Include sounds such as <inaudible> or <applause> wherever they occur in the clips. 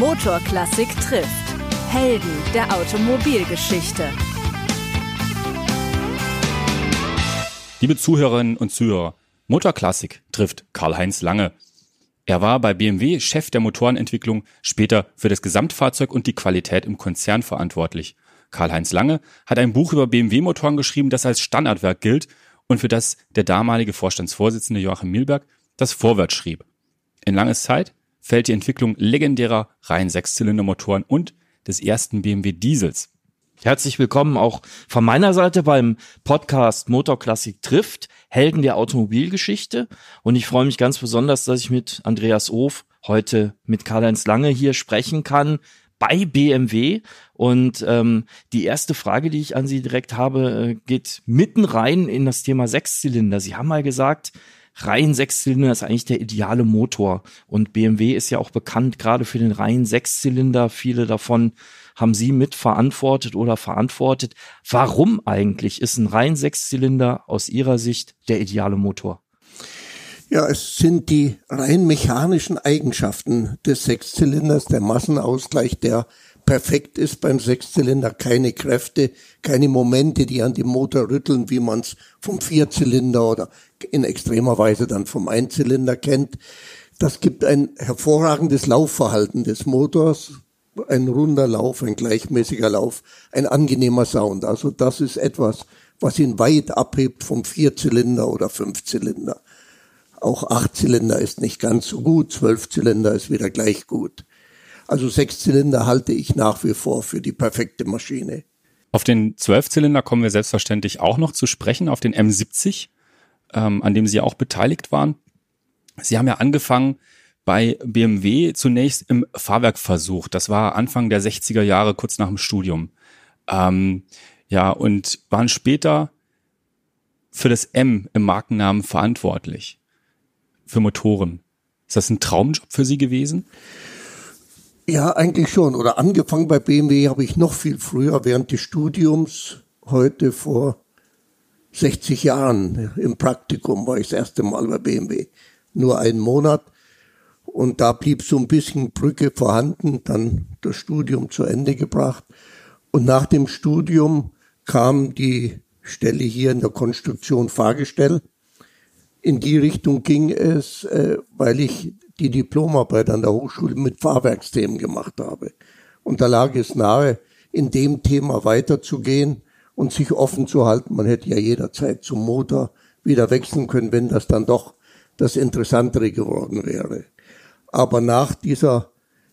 Motorklassik trifft. Helden der Automobilgeschichte. Liebe Zuhörerinnen und Zuhörer, Motorklassik trifft Karl-Heinz Lange. Er war bei BMW Chef der Motorenentwicklung, später für das Gesamtfahrzeug und die Qualität im Konzern verantwortlich. Karl-Heinz Lange hat ein Buch über BMW-Motoren geschrieben, das als Standardwerk gilt und für das der damalige Vorstandsvorsitzende Joachim Milberg das Vorwort schrieb. In Langes Zeit fällt die Entwicklung legendärer Reihen-Sechszylindermotoren und des ersten BMW Diesels. Herzlich willkommen auch von meiner Seite beim Podcast Motorklassik trifft, Helden der Automobilgeschichte. Und ich freue mich ganz besonders, dass ich mit Andreas Of heute mit Karl-Heinz Lange hier sprechen kann bei BMW. Und ähm, die erste Frage, die ich an Sie direkt habe, äh, geht mitten rein in das Thema Sechszylinder. Sie haben mal gesagt, rein Sechszylinder ist eigentlich der ideale Motor. Und BMW ist ja auch bekannt gerade für den reinen Sechszylinder. Viele davon haben Sie mitverantwortet oder verantwortet. Warum eigentlich ist ein rein Sechszylinder aus Ihrer Sicht der ideale Motor? Ja, es sind die rein mechanischen Eigenschaften des Sechszylinders, der Massenausgleich, der perfekt ist beim Sechszylinder. Keine Kräfte, keine Momente, die an dem Motor rütteln, wie man es vom Vierzylinder oder in extremer Weise dann vom Einzylinder kennt. Das gibt ein hervorragendes Laufverhalten des Motors, ein runder Lauf, ein gleichmäßiger Lauf, ein angenehmer Sound. Also das ist etwas, was ihn weit abhebt vom Vierzylinder oder Fünfzylinder. Auch Achtzylinder ist nicht ganz so gut, Zwölfzylinder ist wieder gleich gut. Also Sechszylinder halte ich nach wie vor für die perfekte Maschine. Auf den Zwölfzylinder kommen wir selbstverständlich auch noch zu sprechen, auf den M70, ähm, an dem Sie auch beteiligt waren. Sie haben ja angefangen bei BMW zunächst im Fahrwerkversuch. Das war Anfang der 60er Jahre, kurz nach dem Studium. Ähm, ja, und waren später für das M im Markennamen verantwortlich für Motoren. Ist das ein Traumjob für Sie gewesen? Ja, eigentlich schon. Oder angefangen bei BMW habe ich noch viel früher während des Studiums, heute vor 60 Jahren im Praktikum war ich das erste Mal bei BMW. Nur einen Monat. Und da blieb so ein bisschen Brücke vorhanden, dann das Studium zu Ende gebracht. Und nach dem Studium kam die Stelle hier in der Konstruktion Fahrgestell in die Richtung ging es, äh, weil ich die Diplomarbeit an der Hochschule mit Fahrwerksthemen gemacht habe. Und da lag es nahe, in dem Thema weiterzugehen und sich offen zu halten. Man hätte ja jederzeit zum Motor wieder wechseln können, wenn das dann doch das Interessantere geworden wäre. Aber nach dieser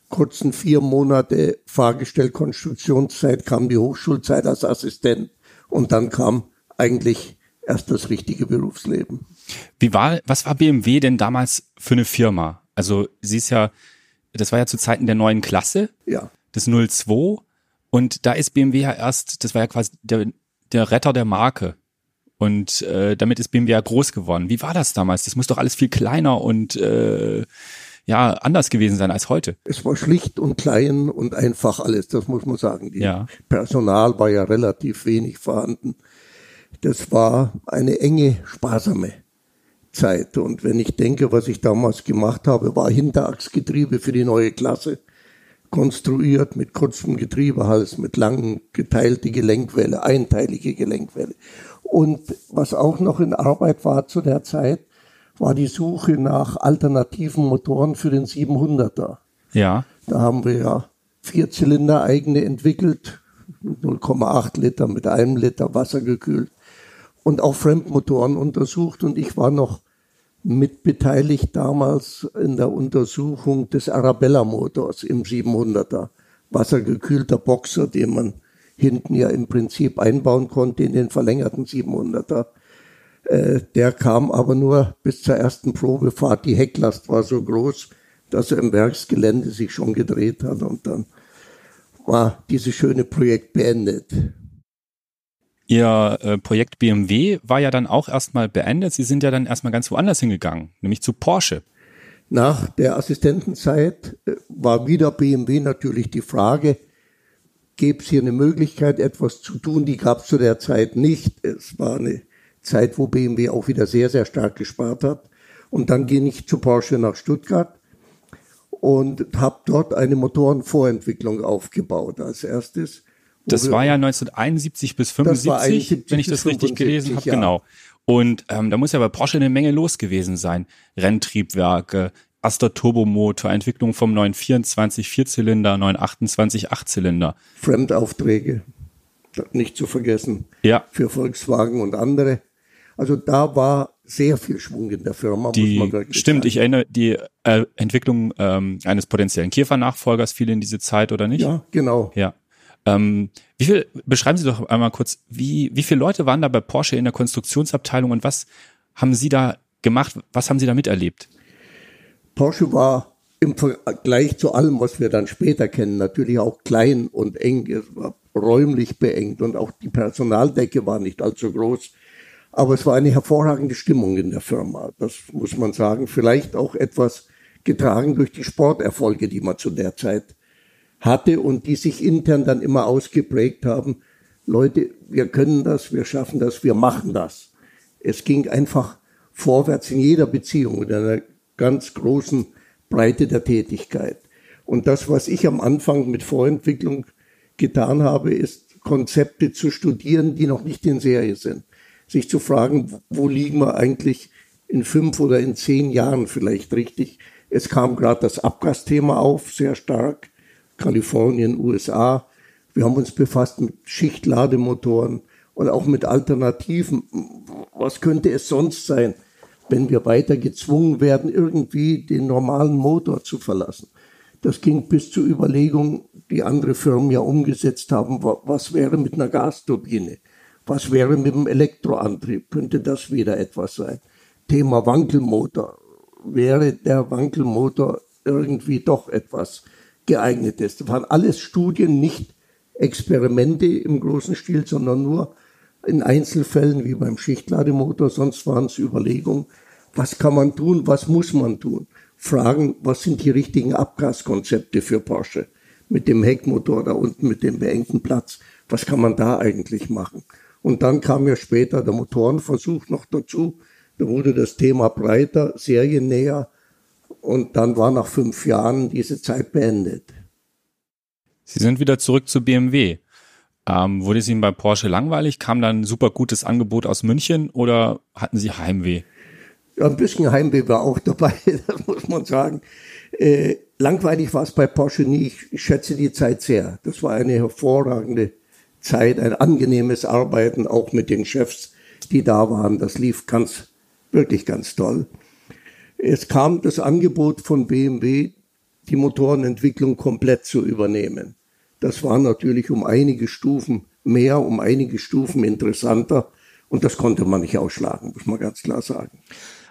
kurzen vier Monate Fahrgestellkonstruktionszeit kam die Hochschulzeit als Assistent und dann kam eigentlich erst das richtige Berufsleben. Wie war, was war BMW denn damals für eine Firma? Also sie ist ja, das war ja zu Zeiten der neuen Klasse, ja. des 02 und da ist BMW ja erst, das war ja quasi der, der Retter der Marke. Und äh, damit ist BMW ja groß geworden. Wie war das damals? Das muss doch alles viel kleiner und äh, ja anders gewesen sein als heute. Es war schlicht und klein und einfach alles, das muss man sagen. Die ja. Personal war ja relativ wenig vorhanden. Das war eine enge, sparsame Zeit. Und wenn ich denke, was ich damals gemacht habe, war Hinterachsgetriebe für die neue Klasse konstruiert mit kurzem Getriebehals, mit langen geteilte Gelenkwelle, einteilige Gelenkwelle. Und was auch noch in Arbeit war zu der Zeit, war die Suche nach alternativen Motoren für den 700er. Ja. Da haben wir ja vier Zylinder eigene entwickelt, 0,8 Liter mit einem Liter Wasser gekühlt und auch Fremdmotoren untersucht und ich war noch mitbeteiligt damals in der Untersuchung des Arabella-Motors im 700er. Wassergekühlter Boxer, den man hinten ja im Prinzip einbauen konnte in den verlängerten 700er. Äh, der kam aber nur bis zur ersten Probefahrt. Die Hecklast war so groß, dass er im Werksgelände sich schon gedreht hat und dann war dieses schöne Projekt beendet. Ihr äh, Projekt BMW war ja dann auch erstmal beendet. Sie sind ja dann erstmal ganz woanders hingegangen, nämlich zu Porsche. Nach der Assistentenzeit äh, war wieder BMW natürlich die Frage, gäbe es hier eine Möglichkeit, etwas zu tun? Die gab es zu der Zeit nicht. Es war eine Zeit, wo BMW auch wieder sehr, sehr stark gespart hat. Und dann ging ich zu Porsche nach Stuttgart und habe dort eine Motorenvorentwicklung aufgebaut als erstes. Das war ja 1971 bis 75, wenn ich das richtig gelesen habe. Ja. Genau. Und ähm, da muss ja bei Porsche eine Menge los gewesen sein. Renntriebwerke, Astor Turbomotor, Entwicklung vom 924 Vierzylinder, 928 Achtzylinder. Fremdaufträge, nicht zu vergessen. Ja. Für Volkswagen und andere. Also da war sehr viel Schwung in der Firma, die, muss man wirklich Stimmt, sagen. ich erinnere, die äh, Entwicklung ähm, eines potenziellen Käfer-Nachfolgers fiel in diese Zeit, oder nicht? Ja, genau. Ja. Ähm, wie viel, beschreiben Sie doch einmal kurz, wie, wie viele Leute waren da bei Porsche in der Konstruktionsabteilung und was haben Sie da gemacht, was haben Sie da miterlebt? Porsche war im Vergleich zu allem, was wir dann später kennen, natürlich auch klein und eng. Es war räumlich beengt und auch die Personaldecke war nicht allzu groß. Aber es war eine hervorragende Stimmung in der Firma. Das muss man sagen. Vielleicht auch etwas getragen durch die Sporterfolge, die man zu der Zeit hatte und die sich intern dann immer ausgeprägt haben. Leute, wir können das, wir schaffen das, wir machen das. Es ging einfach vorwärts in jeder Beziehung in einer ganz großen Breite der Tätigkeit. Und das, was ich am Anfang mit Vorentwicklung getan habe, ist Konzepte zu studieren, die noch nicht in Serie sind sich zu fragen, wo liegen wir eigentlich in fünf oder in zehn Jahren vielleicht richtig. Es kam gerade das Abgasthema auf, sehr stark. Kalifornien, USA. Wir haben uns befasst mit Schichtlademotoren und auch mit Alternativen. Was könnte es sonst sein, wenn wir weiter gezwungen werden, irgendwie den normalen Motor zu verlassen? Das ging bis zur Überlegung, die andere Firmen ja umgesetzt haben, was wäre mit einer Gasturbine? Was wäre mit dem Elektroantrieb? Könnte das wieder etwas sein? Thema Wankelmotor. Wäre der Wankelmotor irgendwie doch etwas geeignetes? Das waren alles Studien, nicht Experimente im großen Stil, sondern nur in Einzelfällen wie beim Schichtlademotor. Sonst waren es Überlegungen, was kann man tun, was muss man tun? Fragen, was sind die richtigen Abgaskonzepte für Porsche? Mit dem Heckmotor da unten, mit dem beengten Platz. Was kann man da eigentlich machen? Und dann kam ja später der Motorenversuch noch dazu. Da wurde das Thema breiter, seriennäher. Und dann war nach fünf Jahren diese Zeit beendet. Sie sind wieder zurück zu BMW. Ähm, wurde es Ihnen bei Porsche langweilig? Kam dann ein super gutes Angebot aus München oder hatten Sie Heimweh? Ja, ein bisschen Heimweh war auch <laughs> dabei, das muss man sagen. Äh, langweilig war es bei Porsche nie. Ich schätze die Zeit sehr. Das war eine hervorragende Zeit, ein angenehmes Arbeiten, auch mit den Chefs, die da waren. Das lief ganz, wirklich ganz toll. Es kam das Angebot von BMW, die Motorenentwicklung komplett zu übernehmen. Das war natürlich um einige Stufen mehr, um einige Stufen interessanter. Und das konnte man nicht ausschlagen, muss man ganz klar sagen.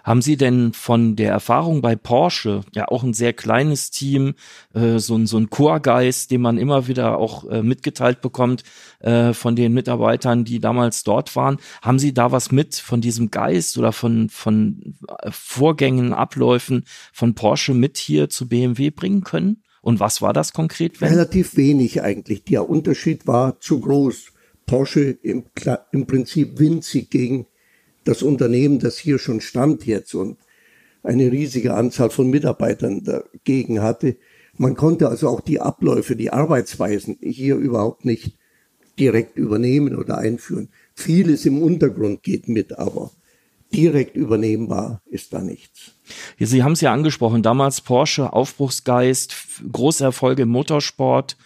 Haben Sie denn von der Erfahrung bei Porsche, ja auch ein sehr kleines Team, äh, so, ein so ein Chorgeist, den man immer wieder auch äh, mitgeteilt bekommt äh, von den Mitarbeitern, die damals dort waren, haben Sie da was mit von diesem Geist oder von, von äh, Vorgängen, Abläufen von Porsche mit hier zu BMW bringen können? Und was war das konkret? Wenn? Relativ wenig eigentlich. Der Unterschied war zu groß. Porsche im, im Prinzip winzig gegen das Unternehmen, das hier schon stand jetzt und eine riesige Anzahl von Mitarbeitern dagegen hatte. Man konnte also auch die Abläufe, die Arbeitsweisen hier überhaupt nicht direkt übernehmen oder einführen. Vieles im Untergrund geht mit, aber direkt übernehmbar ist da nichts. Sie haben es ja angesprochen, damals Porsche, Aufbruchsgeist, große Erfolge im Motorsport,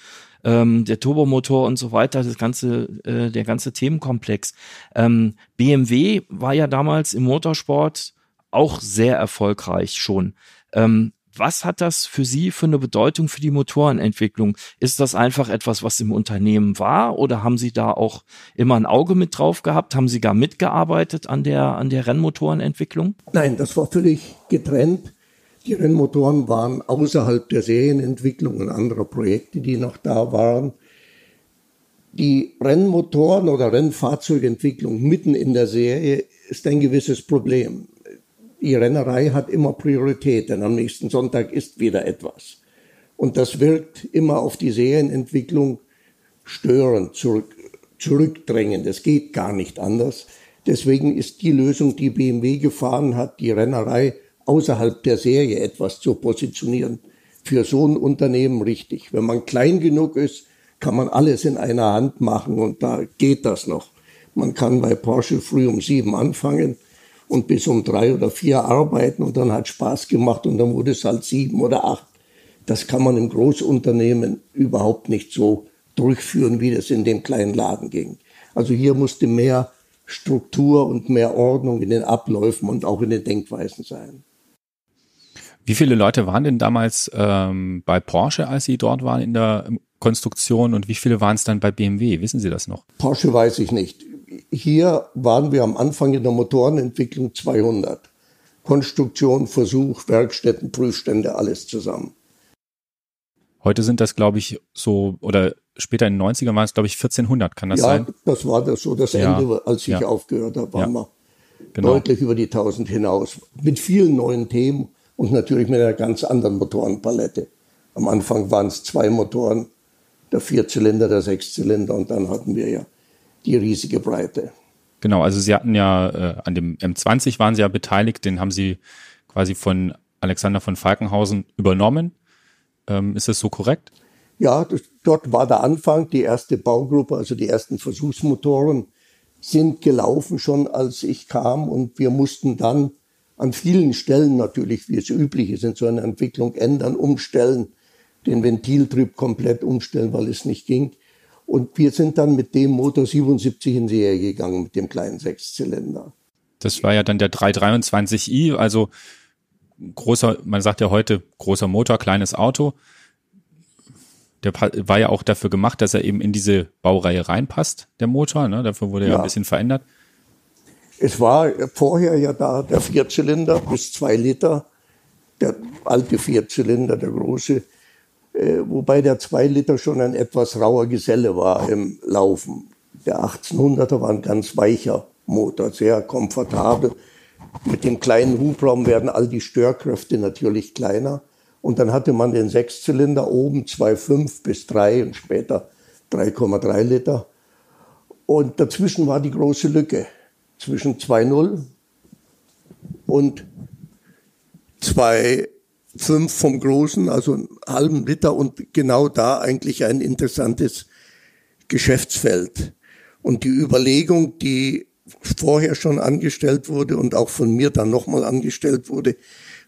ähm, der Turbomotor und so weiter, das ganze, äh, der ganze Themenkomplex. Ähm, BMW war ja damals im Motorsport auch sehr erfolgreich schon. Ähm, was hat das für Sie für eine Bedeutung für die Motorenentwicklung? Ist das einfach etwas, was im Unternehmen war oder haben Sie da auch immer ein Auge mit drauf gehabt? Haben Sie gar mitgearbeitet an der, an der Rennmotorenentwicklung? Nein, das war völlig getrennt. Die Rennmotoren waren außerhalb der Serienentwicklung und anderer Projekte, die noch da waren. Die Rennmotoren oder Rennfahrzeugentwicklung mitten in der Serie ist ein gewisses Problem. Die Rennerei hat immer Priorität, denn am nächsten Sonntag ist wieder etwas. Und das wirkt immer auf die Serienentwicklung störend, zurück, zurückdrängend. Es geht gar nicht anders. Deswegen ist die Lösung, die BMW gefahren hat, die Rennerei außerhalb der Serie etwas zu positionieren, für so ein Unternehmen richtig. Wenn man klein genug ist, kann man alles in einer Hand machen und da geht das noch. Man kann bei Porsche früh um sieben anfangen und bis um drei oder vier arbeiten und dann hat Spaß gemacht und dann wurde es halt sieben oder acht. Das kann man im Großunternehmen überhaupt nicht so durchführen, wie das in dem kleinen Laden ging. Also hier musste mehr Struktur und mehr Ordnung in den Abläufen und auch in den Denkweisen sein. Wie viele Leute waren denn damals ähm, bei Porsche, als Sie dort waren in der Konstruktion und wie viele waren es dann bei BMW? Wissen Sie das noch? Porsche weiß ich nicht. Hier waren wir am Anfang in der Motorenentwicklung 200. Konstruktion, Versuch, Werkstätten, Prüfstände, alles zusammen. Heute sind das, glaube ich, so, oder später in den 90ern waren es, glaube ich, 1400, kann das ja, sein? Ja, das war das so das ja. Ende, als ich ja. aufgehört habe, waren wir genau. deutlich über die 1000 hinaus. Mit vielen neuen Themen und natürlich mit einer ganz anderen Motorenpalette. Am Anfang waren es zwei Motoren, der Vierzylinder, der Sechszylinder und dann hatten wir ja die riesige Breite. Genau, also Sie hatten ja äh, an dem M20 waren Sie ja beteiligt, den haben Sie quasi von Alexander von Falkenhausen übernommen. Ähm, ist das so korrekt? Ja, das, dort war der Anfang, die erste Baugruppe, also die ersten Versuchsmotoren sind gelaufen schon, als ich kam und wir mussten dann an vielen Stellen natürlich, wie es üblich ist in so einer Entwicklung, ändern, umstellen, den Ventiltrieb komplett umstellen, weil es nicht ging. Und wir sind dann mit dem Motor 77 in Serie gegangen, mit dem kleinen Sechszylinder. Das war ja dann der 323i, also großer, man sagt ja heute großer Motor, kleines Auto. Der war ja auch dafür gemacht, dass er eben in diese Baureihe reinpasst, der Motor. Ne? Dafür wurde ja, ja ein bisschen verändert. Es war vorher ja da der Vierzylinder bis zwei Liter, der alte Vierzylinder, der große, äh, wobei der zwei Liter schon ein etwas rauer Geselle war im Laufen. Der 1800er war ein ganz weicher Motor, sehr komfortabel. Mit dem kleinen Hubraum werden all die Störkräfte natürlich kleiner. Und dann hatte man den Sechszylinder oben 2,5 bis 3 und später 3,3 Liter. Und dazwischen war die große Lücke zwischen 2,0 und 2,5 vom Großen, also einen halben Liter und genau da eigentlich ein interessantes Geschäftsfeld. Und die Überlegung, die vorher schon angestellt wurde und auch von mir dann nochmal angestellt wurde,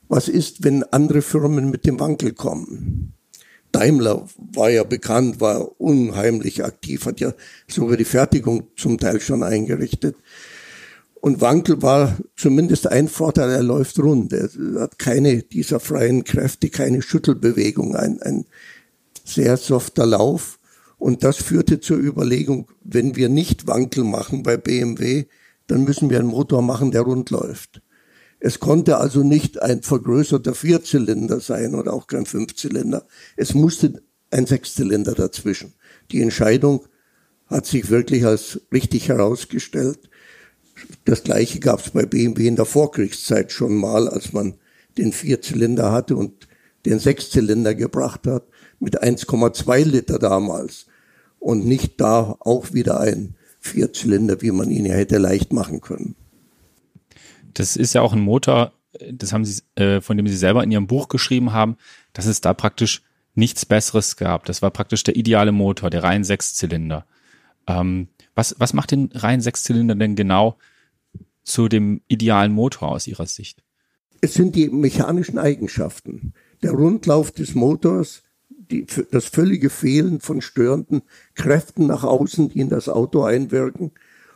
was ist, wenn andere Firmen mit dem Wankel kommen? Daimler war ja bekannt, war unheimlich aktiv, hat ja sogar die Fertigung zum Teil schon eingerichtet. Und Wankel war zumindest ein Vorteil, er läuft rund. Er hat keine dieser freien Kräfte, keine Schüttelbewegung, ein, ein sehr softer Lauf. Und das führte zur Überlegung, wenn wir nicht Wankel machen bei BMW, dann müssen wir einen Motor machen, der rund läuft. Es konnte also nicht ein vergrößerter Vierzylinder sein oder auch kein Fünfzylinder. Es musste ein Sechszylinder dazwischen. Die Entscheidung hat sich wirklich als richtig herausgestellt. Das gleiche gab es bei BMW in der Vorkriegszeit schon mal, als man den Vierzylinder hatte und den Sechszylinder gebracht hat, mit 1,2 Liter damals. Und nicht da auch wieder ein Vierzylinder, wie man ihn ja hätte leicht machen können. Das ist ja auch ein Motor, das haben Sie, äh, von dem Sie selber in Ihrem Buch geschrieben haben, dass es da praktisch nichts Besseres gab. Das war praktisch der ideale Motor, der rein Sechszylinder. Ähm, was, was macht den rein Sechszylinder denn genau zu dem idealen Motor aus Ihrer Sicht? Es sind die mechanischen Eigenschaften. Der Rundlauf des Motors, die, das völlige Fehlen von störenden Kräften nach außen, die in das Auto einwirken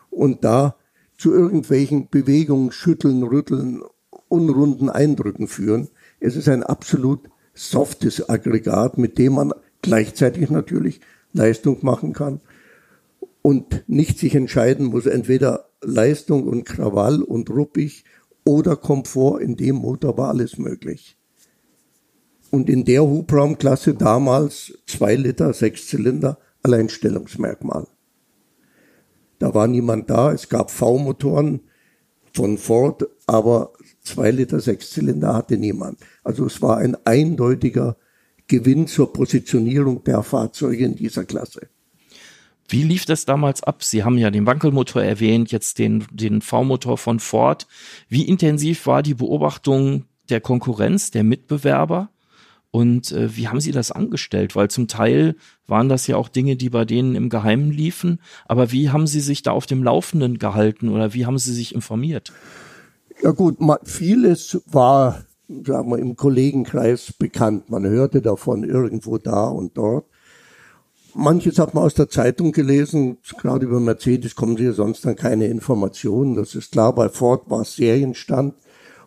und da zu irgendwelchen Bewegungen, Schütteln, Rütteln, unrunden Eindrücken führen. Es ist ein absolut softes Aggregat, mit dem man gleichzeitig natürlich Leistung machen kann und nicht sich entscheiden muss, entweder Leistung und Krawall und ruppig oder Komfort, in dem Motor war alles möglich. Und in der Hubraumklasse damals zwei Liter, sechs Zylinder, Alleinstellungsmerkmal. Da war niemand da, es gab V-Motoren von Ford, aber zwei Liter Sechszylinder hatte niemand. Also es war ein eindeutiger Gewinn zur Positionierung der Fahrzeuge in dieser Klasse. Wie lief das damals ab? Sie haben ja den Wankelmotor erwähnt, jetzt den, den V-Motor von Ford. Wie intensiv war die Beobachtung der Konkurrenz, der Mitbewerber? Und äh, wie haben Sie das angestellt? Weil zum Teil waren das ja auch Dinge, die bei denen im Geheimen liefen. Aber wie haben Sie sich da auf dem Laufenden gehalten oder wie haben Sie sich informiert? Ja gut, vieles war, sagen wir, im Kollegenkreis bekannt. Man hörte davon irgendwo da und dort. Manches hat man aus der Zeitung gelesen, gerade über Mercedes kommen sie ja sonst dann keine Informationen. Das ist klar, bei Ford war es Serienstand.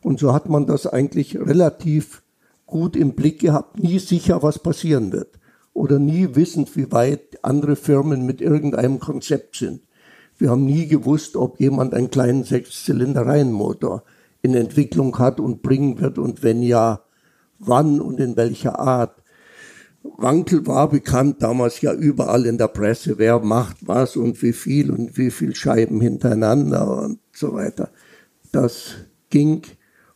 Und so hat man das eigentlich relativ gut im Blick gehabt, nie sicher, was passieren wird. Oder nie wissend, wie weit andere Firmen mit irgendeinem Konzept sind. Wir haben nie gewusst, ob jemand einen kleinen Sechszylinder-Reihenmotor in Entwicklung hat und bringen wird und wenn ja, wann und in welcher Art. Wankel war bekannt damals ja überall in der Presse, wer macht was und wie viel und wie viel Scheiben hintereinander und so weiter. Das ging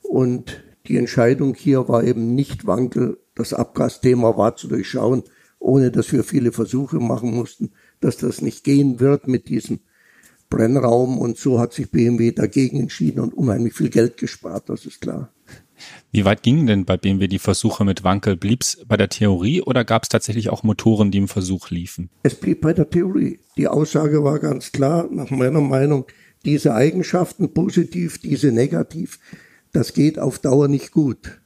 und die Entscheidung hier war eben nicht Wankel. Das Abgasthema war zu durchschauen, ohne dass wir viele Versuche machen mussten, dass das nicht gehen wird mit diesem Brennraum. Und so hat sich BMW dagegen entschieden und unheimlich viel Geld gespart, das ist klar. Wie weit gingen denn bei BMW die Versuche mit Wankel? Blieb es bei der Theorie oder gab es tatsächlich auch Motoren, die im Versuch liefen? Es blieb bei der Theorie. Die Aussage war ganz klar, nach meiner Meinung, diese Eigenschaften positiv, diese negativ, das geht auf Dauer nicht gut.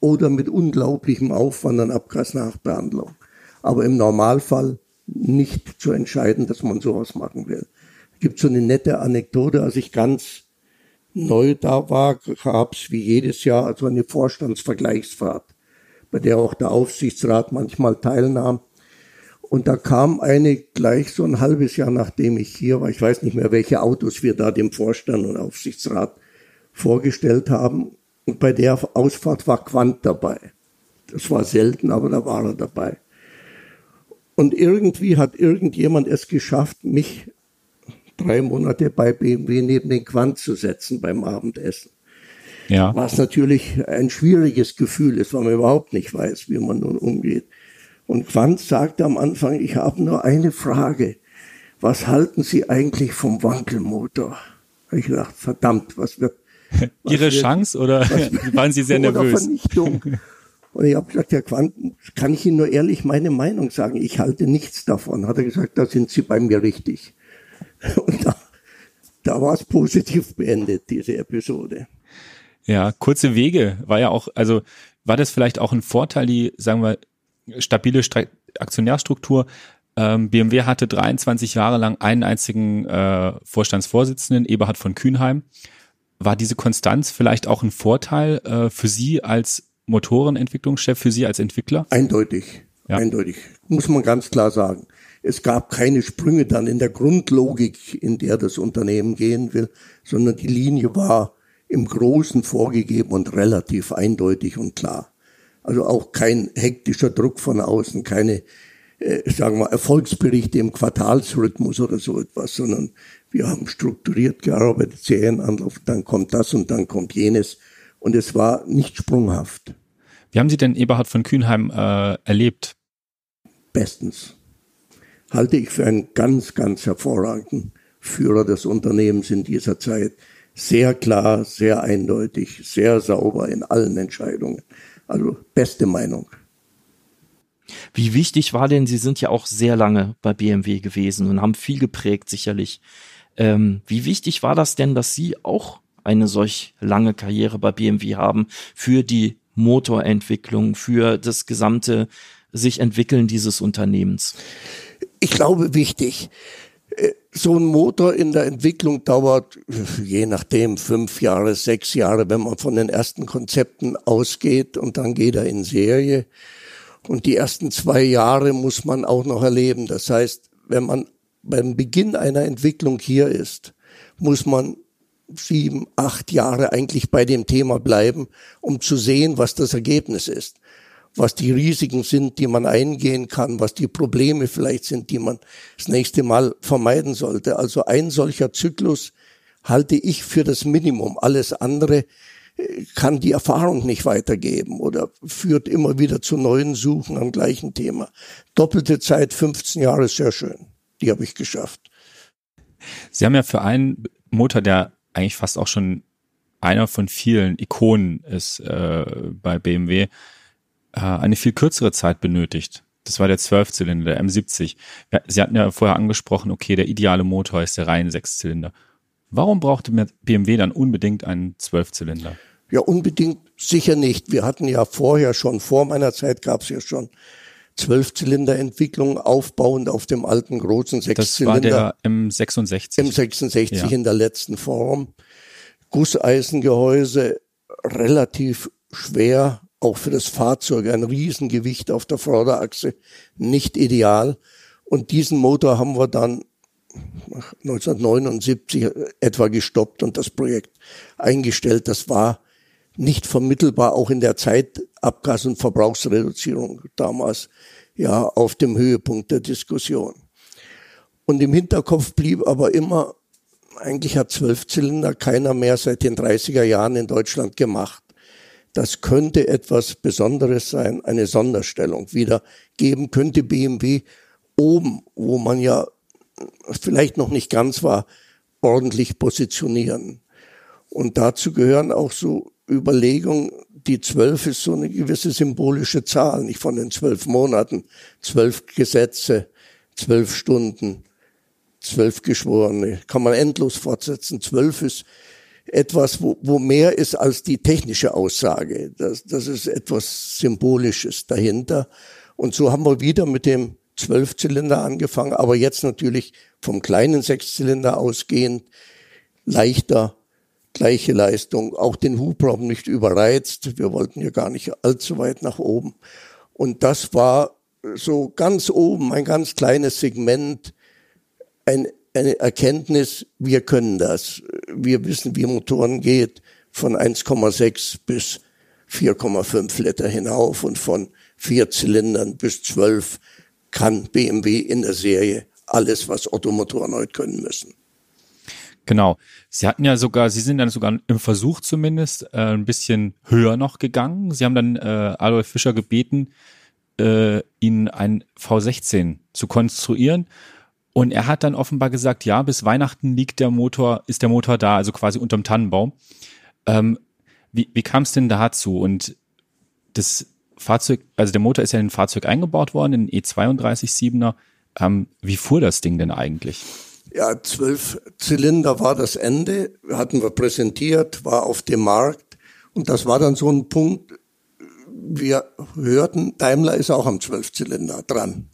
Oder mit unglaublichem Aufwand an Abgasnachbehandlung. Aber im Normalfall nicht zu entscheiden, dass man sowas machen will. Es gibt so eine nette Anekdote, als ich ganz neu da war, gab es wie jedes Jahr also eine Vorstandsvergleichsfahrt, bei der auch der Aufsichtsrat manchmal teilnahm. Und da kam eine gleich so ein halbes Jahr nachdem ich hier war. Ich weiß nicht mehr, welche Autos wir da dem Vorstand und Aufsichtsrat vorgestellt haben. Und bei der Ausfahrt war Quant dabei. Das war selten, aber da war er dabei. Und irgendwie hat irgendjemand es geschafft, mich drei Monate bei BMW neben den Quant zu setzen beim Abendessen. Ja. Was natürlich ein schwieriges Gefühl ist, weil man überhaupt nicht weiß, wie man nun umgeht. Und Quant sagte am Anfang, ich habe nur eine Frage. Was halten Sie eigentlich vom Wankelmotor? Ich dachte, verdammt, was wird. <laughs> Was Ihre wird, Chance oder <laughs> waren Sie sehr nervös? Vernichtung. Und ich habe gesagt, Herr Quant, kann ich Ihnen nur ehrlich meine Meinung sagen? Ich halte nichts davon. Hat er gesagt, da sind Sie bei mir richtig. <laughs> Und da, da war es positiv beendet, diese Episode. Ja, kurze Wege war ja auch, also war das vielleicht auch ein Vorteil, die, sagen wir, stabile Stre Aktionärstruktur. Ähm, BMW hatte 23 Jahre lang einen einzigen äh, Vorstandsvorsitzenden, Eberhard von Kühnheim. War diese Konstanz vielleicht auch ein Vorteil äh, für Sie als Motorenentwicklungschef, für Sie als Entwickler? Eindeutig, ja. eindeutig, muss man ganz klar sagen. Es gab keine Sprünge dann in der Grundlogik, in der das Unternehmen gehen will, sondern die Linie war im Großen vorgegeben und relativ eindeutig und klar. Also auch kein hektischer Druck von außen, keine, äh, sagen wir, Erfolgsberichte im Quartalsrhythmus oder so etwas, sondern wir haben strukturiert gearbeitet, Serienanlauf, dann kommt das und dann kommt jenes. Und es war nicht sprunghaft. Wie haben Sie denn Eberhard von Kühnheim äh, erlebt? Bestens halte ich für einen ganz, ganz hervorragenden Führer des Unternehmens in dieser Zeit. Sehr klar, sehr eindeutig, sehr sauber in allen Entscheidungen. Also beste Meinung. Wie wichtig war denn, Sie sind ja auch sehr lange bei BMW gewesen und haben viel geprägt, sicherlich. Ähm, wie wichtig war das denn, dass Sie auch eine solch lange Karriere bei BMW haben für die Motorentwicklung, für das gesamte sich entwickeln dieses Unternehmens? Ich glaube, wichtig. Äh, so ein Motor in der Entwicklung dauert, je nachdem, fünf Jahre, sechs Jahre, wenn man von den ersten Konzepten ausgeht und dann geht er in Serie. Und die ersten zwei Jahre muss man auch noch erleben. Das heißt, wenn man beim Beginn einer Entwicklung hier ist, muss man sieben, acht Jahre eigentlich bei dem Thema bleiben, um zu sehen, was das Ergebnis ist was die Risiken sind, die man eingehen kann, was die Probleme vielleicht sind, die man das nächste Mal vermeiden sollte. Also ein solcher Zyklus halte ich für das Minimum. Alles andere äh, kann die Erfahrung nicht weitergeben oder führt immer wieder zu neuen Suchen am gleichen Thema. Doppelte Zeit, 15 Jahre, sehr schön. Die habe ich geschafft. Sie haben ja für einen Motor, der eigentlich fast auch schon einer von vielen Ikonen ist äh, bei BMW, äh, eine viel kürzere Zeit benötigt. Das war der Zwölfzylinder, der M70. Sie hatten ja vorher angesprochen, okay, der ideale Motor ist der reine Sechszylinder. Warum brauchte BMW dann unbedingt einen Zwölfzylinder? Ja, unbedingt sicher nicht. Wir hatten ja vorher schon, vor meiner Zeit gab es ja schon Zwölfzylinderentwicklung aufbauend auf dem alten großen Sechszylinder. Das war der M66. M66 ja. in der letzten Form. Gusseisengehäuse, relativ schwer, auch für das Fahrzeug ein Riesengewicht auf der Vorderachse, nicht ideal. Und diesen Motor haben wir dann 1979 etwa gestoppt und das Projekt eingestellt. Das war nicht vermittelbar, auch in der Zeit Abgas- und Verbrauchsreduzierung damals ja auf dem Höhepunkt der Diskussion. Und im Hinterkopf blieb aber immer, eigentlich hat Zwölfzylinder keiner mehr seit den 30er Jahren in Deutschland gemacht. Das könnte etwas Besonderes sein, eine Sonderstellung wieder geben könnte BMW oben, wo man ja vielleicht noch nicht ganz war, ordentlich positionieren. Und dazu gehören auch so Überlegungen, die zwölf ist so eine gewisse symbolische Zahl, nicht von den zwölf Monaten, zwölf Gesetze, zwölf Stunden, zwölf Geschworene, kann man endlos fortsetzen. Zwölf ist etwas, wo, wo mehr ist als die technische Aussage. Das, das ist etwas Symbolisches dahinter. Und so haben wir wieder mit dem Zwölfzylinder angefangen, aber jetzt natürlich vom kleinen Sechszylinder ausgehend leichter, gleiche Leistung, auch den Hubraum nicht überreizt. Wir wollten ja gar nicht allzu weit nach oben. Und das war so ganz oben ein ganz kleines Segment, ein, eine Erkenntnis, wir können das. Wir wissen, wie Motoren geht, von 1,6 bis 4,5 Liter hinauf und von vier Zylindern bis 12 kann BMW in der Serie alles, was Ottomotoren heute können müssen. Genau. Sie hatten ja sogar, Sie sind dann sogar im Versuch zumindest äh, ein bisschen höher noch gegangen. Sie haben dann äh, Adolf Fischer gebeten, äh, Ihnen ein V16 zu konstruieren. Und er hat dann offenbar gesagt, ja, bis Weihnachten liegt der Motor, ist der Motor da, also quasi unterm Tannenbaum. Ähm, wie wie kam es denn dazu? Und das Fahrzeug, also der Motor ist ja in ein Fahrzeug eingebaut worden, in E32-7er. Ähm, wie fuhr das Ding denn eigentlich? Ja, zwölf Zylinder war das Ende, hatten wir präsentiert, war auf dem Markt und das war dann so ein Punkt, wir hörten, Daimler ist auch am Zwölfzylinder dran.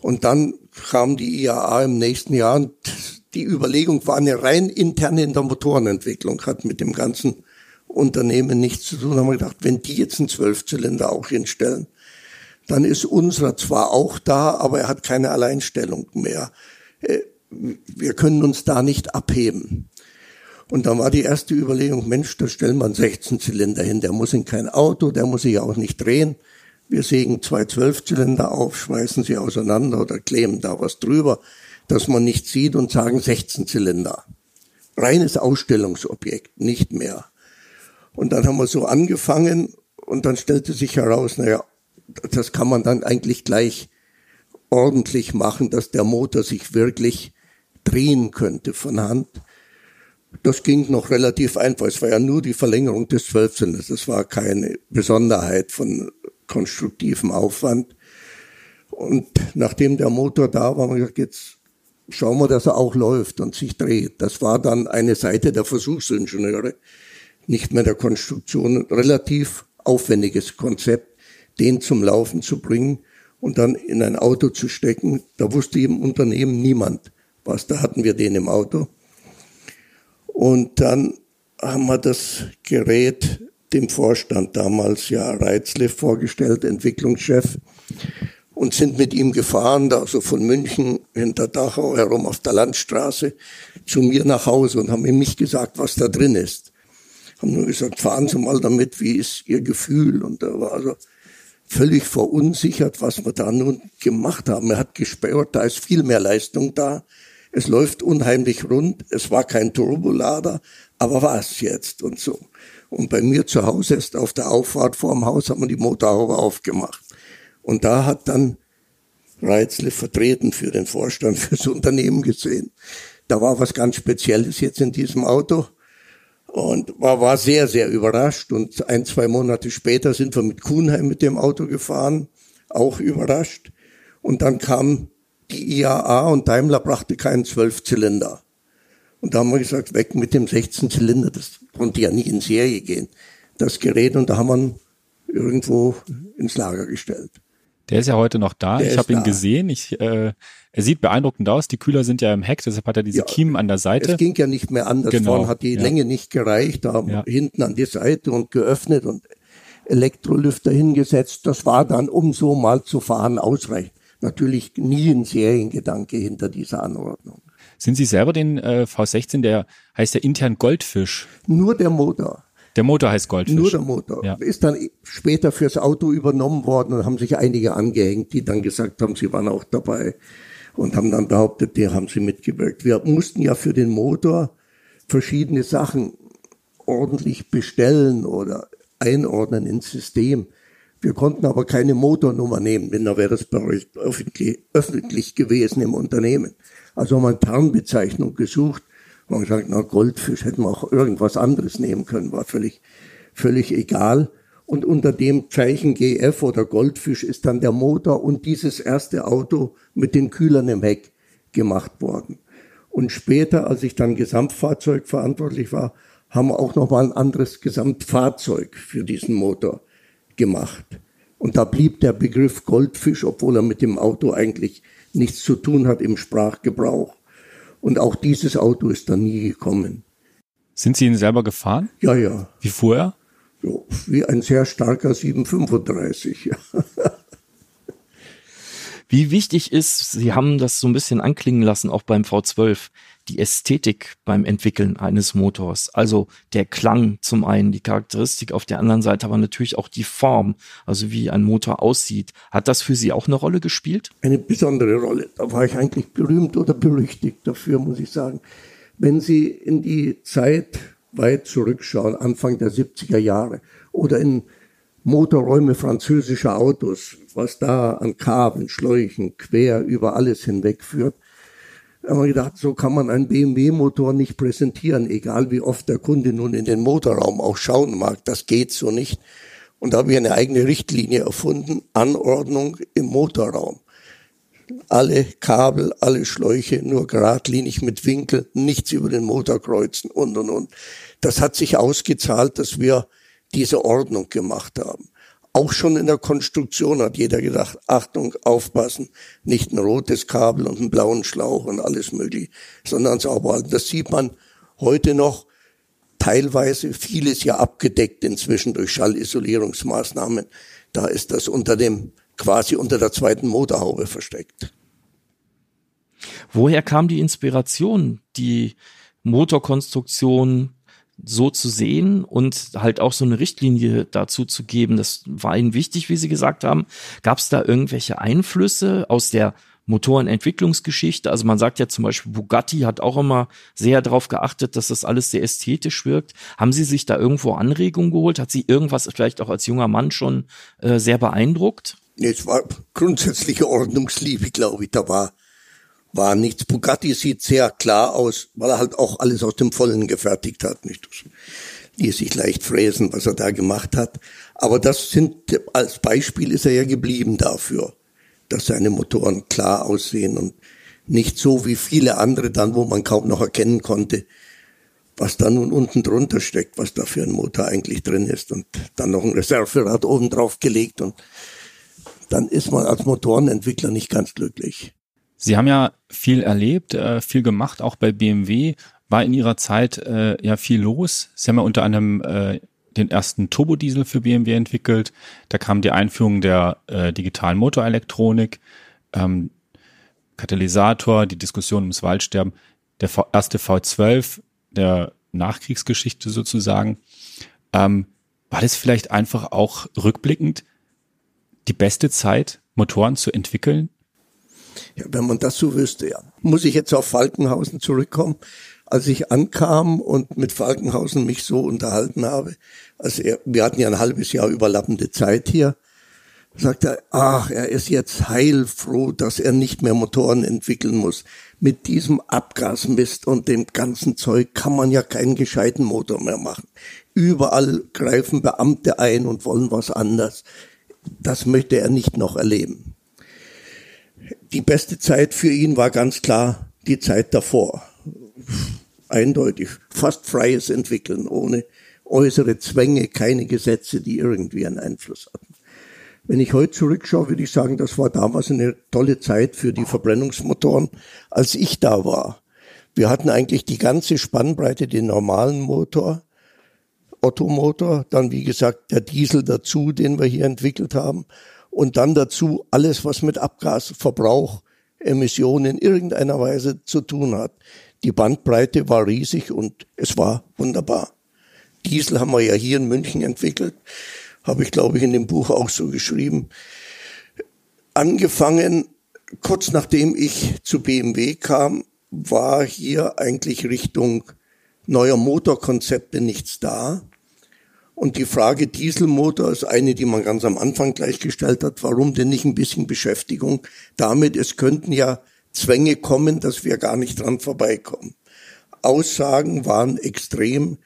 Und dann kam die IAA im nächsten Jahr und die Überlegung war eine rein interne in der Motorenentwicklung, hat mit dem ganzen Unternehmen nichts zu tun. Haben wir gedacht, wenn die jetzt einen Zwölfzylinder auch hinstellen, dann ist unserer zwar auch da, aber er hat keine Alleinstellung mehr. Äh, wir können uns da nicht abheben. Und dann war die erste Überlegung, Mensch, da stellen wir einen 16 Zylinder hin, der muss in kein Auto, der muss sich auch nicht drehen. Wir sägen zwei Zwölfzylinder auf, schmeißen sie auseinander oder kleben da was drüber, dass man nicht sieht und sagen 16 Zylinder. Reines Ausstellungsobjekt, nicht mehr. Und dann haben wir so angefangen und dann stellte sich heraus, naja, das kann man dann eigentlich gleich ordentlich machen, dass der Motor sich wirklich drehen könnte von Hand. Das ging noch relativ einfach. Es war ja nur die Verlängerung des Zwölfzylinders. Das war keine Besonderheit von konstruktivem Aufwand. Und nachdem der Motor da war, haben wir gesagt, jetzt schauen wir, dass er auch läuft und sich dreht. Das war dann eine Seite der Versuchsingenieure nicht mehr der Konstruktion. Relativ aufwendiges Konzept, den zum Laufen zu bringen und dann in ein Auto zu stecken. Da wusste im Unternehmen niemand was. Da hatten wir den im Auto. Und dann haben wir das Gerät dem Vorstand damals ja Reitzle vorgestellt, Entwicklungschef, und sind mit ihm gefahren, also von München hinter Dachau herum auf der Landstraße zu mir nach Hause und haben ihm nicht gesagt, was da drin ist haben nur gesagt, fahren Sie mal damit, wie ist Ihr Gefühl? Und er war also völlig verunsichert, was wir da nun gemacht haben. Er hat gespürt, da ist viel mehr Leistung da. Es läuft unheimlich rund. Es war kein Turbolader, aber war es jetzt und so. Und bei mir zu Hause ist auf der Auffahrt vor dem Haus haben wir die Motorhaube aufgemacht. Und da hat dann Reitzle vertreten für den Vorstand, <laughs> fürs Unternehmen gesehen. Da war was ganz Spezielles jetzt in diesem Auto Und war, war sehr, sehr überrascht. Und ein, zwei Monate später sind wir mit Kuhnheim mit dem Auto gefahren, auch überrascht. Und dann kam die IAA und Daimler brachte keinen Zwölfzylinder. Und da haben wir gesagt, weg mit dem 16 Zylinder, das konnte ja nicht in Serie gehen, das Gerät. Und da haben wir ihn irgendwo ins Lager gestellt. Der ist ja heute noch da. Der ich habe ihn gesehen. Ich, äh, er sieht beeindruckend aus. Die Kühler sind ja im Heck, deshalb hat er diese Ja, Kiemen an der Seite. Es ging ja nicht mehr anders. Genau, Vorne hat die ja. Länge nicht gereicht. Da haben Ja. wir hinten an die Seite und geöffnet und Elektrolüfter hingesetzt. Das war dann, um so mal zu fahren, ausreichend. Natürlich nie ein Seriengedanke hinter dieser Anordnung. Sind Sie selber den äh, V16, der heißt ja intern Goldfisch. Nur der Motor. Der Motor heißt Goldfisch. Nur der Motor. Ja. Ist dann später fürs Auto übernommen worden und haben sich einige angehängt, die dann gesagt haben, sie waren auch dabei und haben dann behauptet, die haben sie mitgewirkt. Wir mussten ja für den Motor verschiedene Sachen ordentlich bestellen oder einordnen ins System. Wir konnten aber keine Motornummer nehmen, denn da wäre es öffentlich, öffentlich gewesen im Unternehmen. Also haben wir eine Tarnbezeichnung gesucht und gesagt, na Goldfisch hätten wir auch irgendwas anderes nehmen können, war völlig, völlig egal. Und unter dem Zeichen GF oder Goldfisch ist dann der Motor und dieses erste Auto mit den Kühlern im Heck gemacht worden. Und später, als ich dann Gesamtfahrzeug verantwortlich war, haben wir auch nochmal ein anderes Gesamtfahrzeug für diesen Motor gemacht. Und da blieb der Begriff Goldfisch, obwohl er mit dem Auto eigentlich nichts zu tun hat im Sprachgebrauch. Und auch dieses Auto ist dann nie gekommen. Sind Sie ihn selber gefahren? Ja, ja, Wie fuhr er? so, wie ein sehr starker 735. Ja. Wie wichtig ist, Sie haben das so ein bisschen anklingen lassen, auch beim V12, die Ästhetik beim Entwickeln eines Motors. Also der Klang zum einen, die Charakteristik auf der anderen Seite, aber natürlich auch die Form, also wie ein Motor aussieht. Hat das für Sie auch eine Rolle gespielt? eine besondere Rolle. Da war ich eigentlich berühmt oder berüchtigt dafür, muss ich sagen. Wenn Sie in die Zeit weit zurückschauen, Anfang der 70er Jahre, oder in Motorräume französischer Autos, was da an Kabeln, Schläuchen quer über alles hinweg führt, haben wir gedacht, so kann man einen BMW-Motor nicht präsentieren, egal wie oft der Kunde nun in den Motorraum auch schauen mag. Das geht so nicht. Und da habe ich eine eigene Richtlinie erfunden, Anordnung im Motorraum alle Kabel, alle Schläuche nur geradlinig mit Winkel, nichts über den Motor kreuzen und und und. Das hat sich ausgezahlt, dass wir diese Ordnung gemacht haben. Auch schon in der Konstruktion hat jeder gedacht, Achtung, aufpassen, nicht ein rotes Kabel und einen blauen Schlauch und alles mögliche, sondern sauber halten. Das sieht man heute noch teilweise, vieles ja abgedeckt inzwischen durch Schallisolierungsmaßnahmen. Da ist das unter dem, quasi unter der zweiten Motorhaube versteckt. Woher kam die Inspiration, die Motorkonstruktion so zu sehen und halt auch so eine Richtlinie dazu zu geben? Das war Ihnen wichtig, wie Sie gesagt haben. Gab es da irgendwelche Einflüsse aus der Motorenentwicklungsgeschichte? Also man sagt ja zum Beispiel, Bugatti hat auch immer sehr darauf geachtet, dass das alles sehr ästhetisch wirkt. Haben Sie sich da irgendwo Anregungen geholt? Hat Sie irgendwas vielleicht auch als junger Mann schon äh, sehr beeindruckt? Es war grundsätzliche Ordnungsliebe, glaube ich. Da war, war nichts. Bugatti sieht sehr klar aus, weil er halt auch alles aus dem Vollen gefertigt hat. Nicht? Ließ sich leicht fräsen, was er da gemacht hat. Aber das sind, als Beispiel ist er ja geblieben dafür, dass seine Motoren klar aussehen und nicht so wie viele andere dann, wo man kaum noch erkennen konnte, was da nun unten drunter steckt, was da für ein Motor eigentlich drin ist und dann noch ein Reserverad oben drauf gelegt und dann ist man als Motorenentwickler nicht ganz glücklich. Sie haben ja viel erlebt, äh, viel gemacht, auch bei BMW. War in Ihrer Zeit äh, ja viel los. Sie haben ja unter anderem äh, den ersten Turbodiesel für BMW entwickelt. Da kam die Einführung der äh, digitalen Motorelektronik, ähm, Katalysator, die Diskussion ums Waldsterben, der erste V12 der Nachkriegsgeschichte sozusagen. Ähm, war das vielleicht einfach auch rückblickend die beste Zeit, Motoren zu entwickeln? Ja, wenn man das so wüsste, ja. Muss ich jetzt auf Falkenhausen zurückkommen? Als ich ankam und mit Falkenhausen mich so unterhalten habe, also er, wir hatten ja ein halbes Jahr überlappende Zeit hier, sagt er, ach, er ist jetzt heilfroh, dass er nicht mehr Motoren entwickeln muss. mit diesem Abgasmist und dem ganzen Zeug kann man ja keinen gescheiten Motor mehr machen. Überall greifen Beamte ein und wollen was anders. Das möchte er nicht noch erleben. Die beste Zeit für ihn war ganz klar die Zeit davor. Eindeutig. Fast freies Entwickeln, ohne äußere Zwänge, keine Gesetze, die irgendwie einen Einfluss hatten. Wenn ich heute zurückschaue, würde ich sagen, das war damals eine tolle Zeit für die Verbrennungsmotoren, als ich da war. Wir hatten eigentlich die ganze Spannbreite, den normalen Motor, Ottomotor, dann wie gesagt der Diesel dazu, den wir hier entwickelt haben und dann dazu alles, was mit Abgasverbrauch, Emissionen in irgendeiner Weise zu tun hat. Die Bandbreite war riesig und es war wunderbar. Diesel haben wir ja hier in München entwickelt habe ich, glaube ich, in dem Buch auch so geschrieben. Angefangen, kurz nachdem ich zu BMW kam, war hier eigentlich Richtung neuer Motorkonzepte nichts da. Und die Frage Dieselmotor ist eine, die man ganz am Anfang gleichgestellt hat. Warum denn nicht ein bisschen Beschäftigung damit? Es könnten ja Zwänge kommen, dass wir gar nicht dran vorbeikommen. Aussagen waren extrem.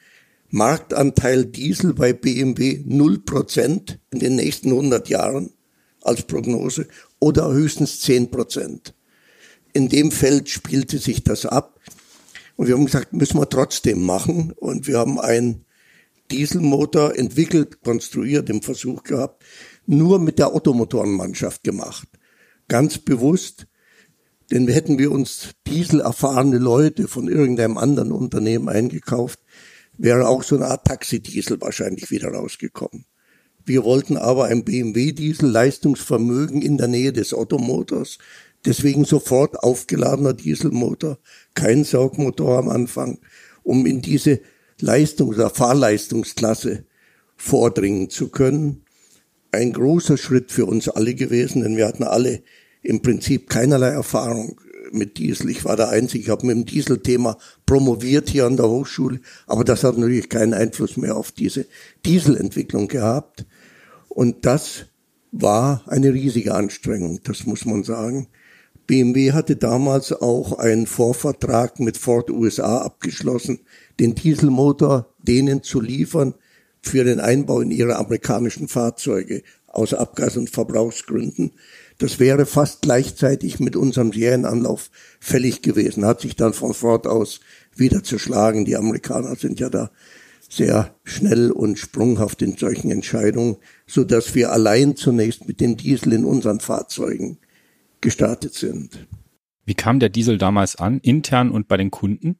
Marktanteil Diesel bei BMW 0% in den nächsten 100 Jahren als Prognose oder höchstens 10%. In dem Feld spielte sich das ab. Und wir haben gesagt, müssen wir trotzdem machen. Und wir haben einen Dieselmotor entwickelt, konstruiert, im Versuch gehabt, nur mit der Ottomotorenmannschaft gemacht. Ganz bewusst, denn hätten wir uns dieselerfahrene Leute von irgendeinem anderen Unternehmen eingekauft, wäre auch so eine Art Taxidiesel wahrscheinlich wieder rausgekommen. Wir wollten aber ein BMW-Diesel Leistungsvermögen in der Nähe des Ottomotors, deswegen sofort aufgeladener Dieselmotor, kein Saugmotor am Anfang, um in diese Leistungs- oder Fahrleistungsklasse vordringen zu können. Ein großer Schritt für uns alle gewesen, denn wir hatten alle im Prinzip keinerlei Erfahrung mit Diesel. Ich war der Einzige, ich habe mit dem Dieselthema promoviert hier an der Hochschule, aber das hat natürlich keinen Einfluss mehr auf diese Dieselentwicklung gehabt. Und das war eine riesige Anstrengung, das muss man sagen. BMW hatte damals auch einen Vorvertrag mit Ford USA abgeschlossen, den Dieselmotor denen zu liefern für den Einbau in ihre amerikanischen Fahrzeuge aus Abgas- und Verbrauchsgründen. Das wäre fast gleichzeitig mit unserem Serienanlauf fällig gewesen, hat sich dann von Ford aus wieder zerschlagen. Die Amerikaner sind ja da sehr schnell und sprunghaft in solchen Entscheidungen, so dass wir allein zunächst mit dem Diesel in unseren Fahrzeugen gestartet sind. Wie kam der Diesel damals an, intern und bei den Kunden?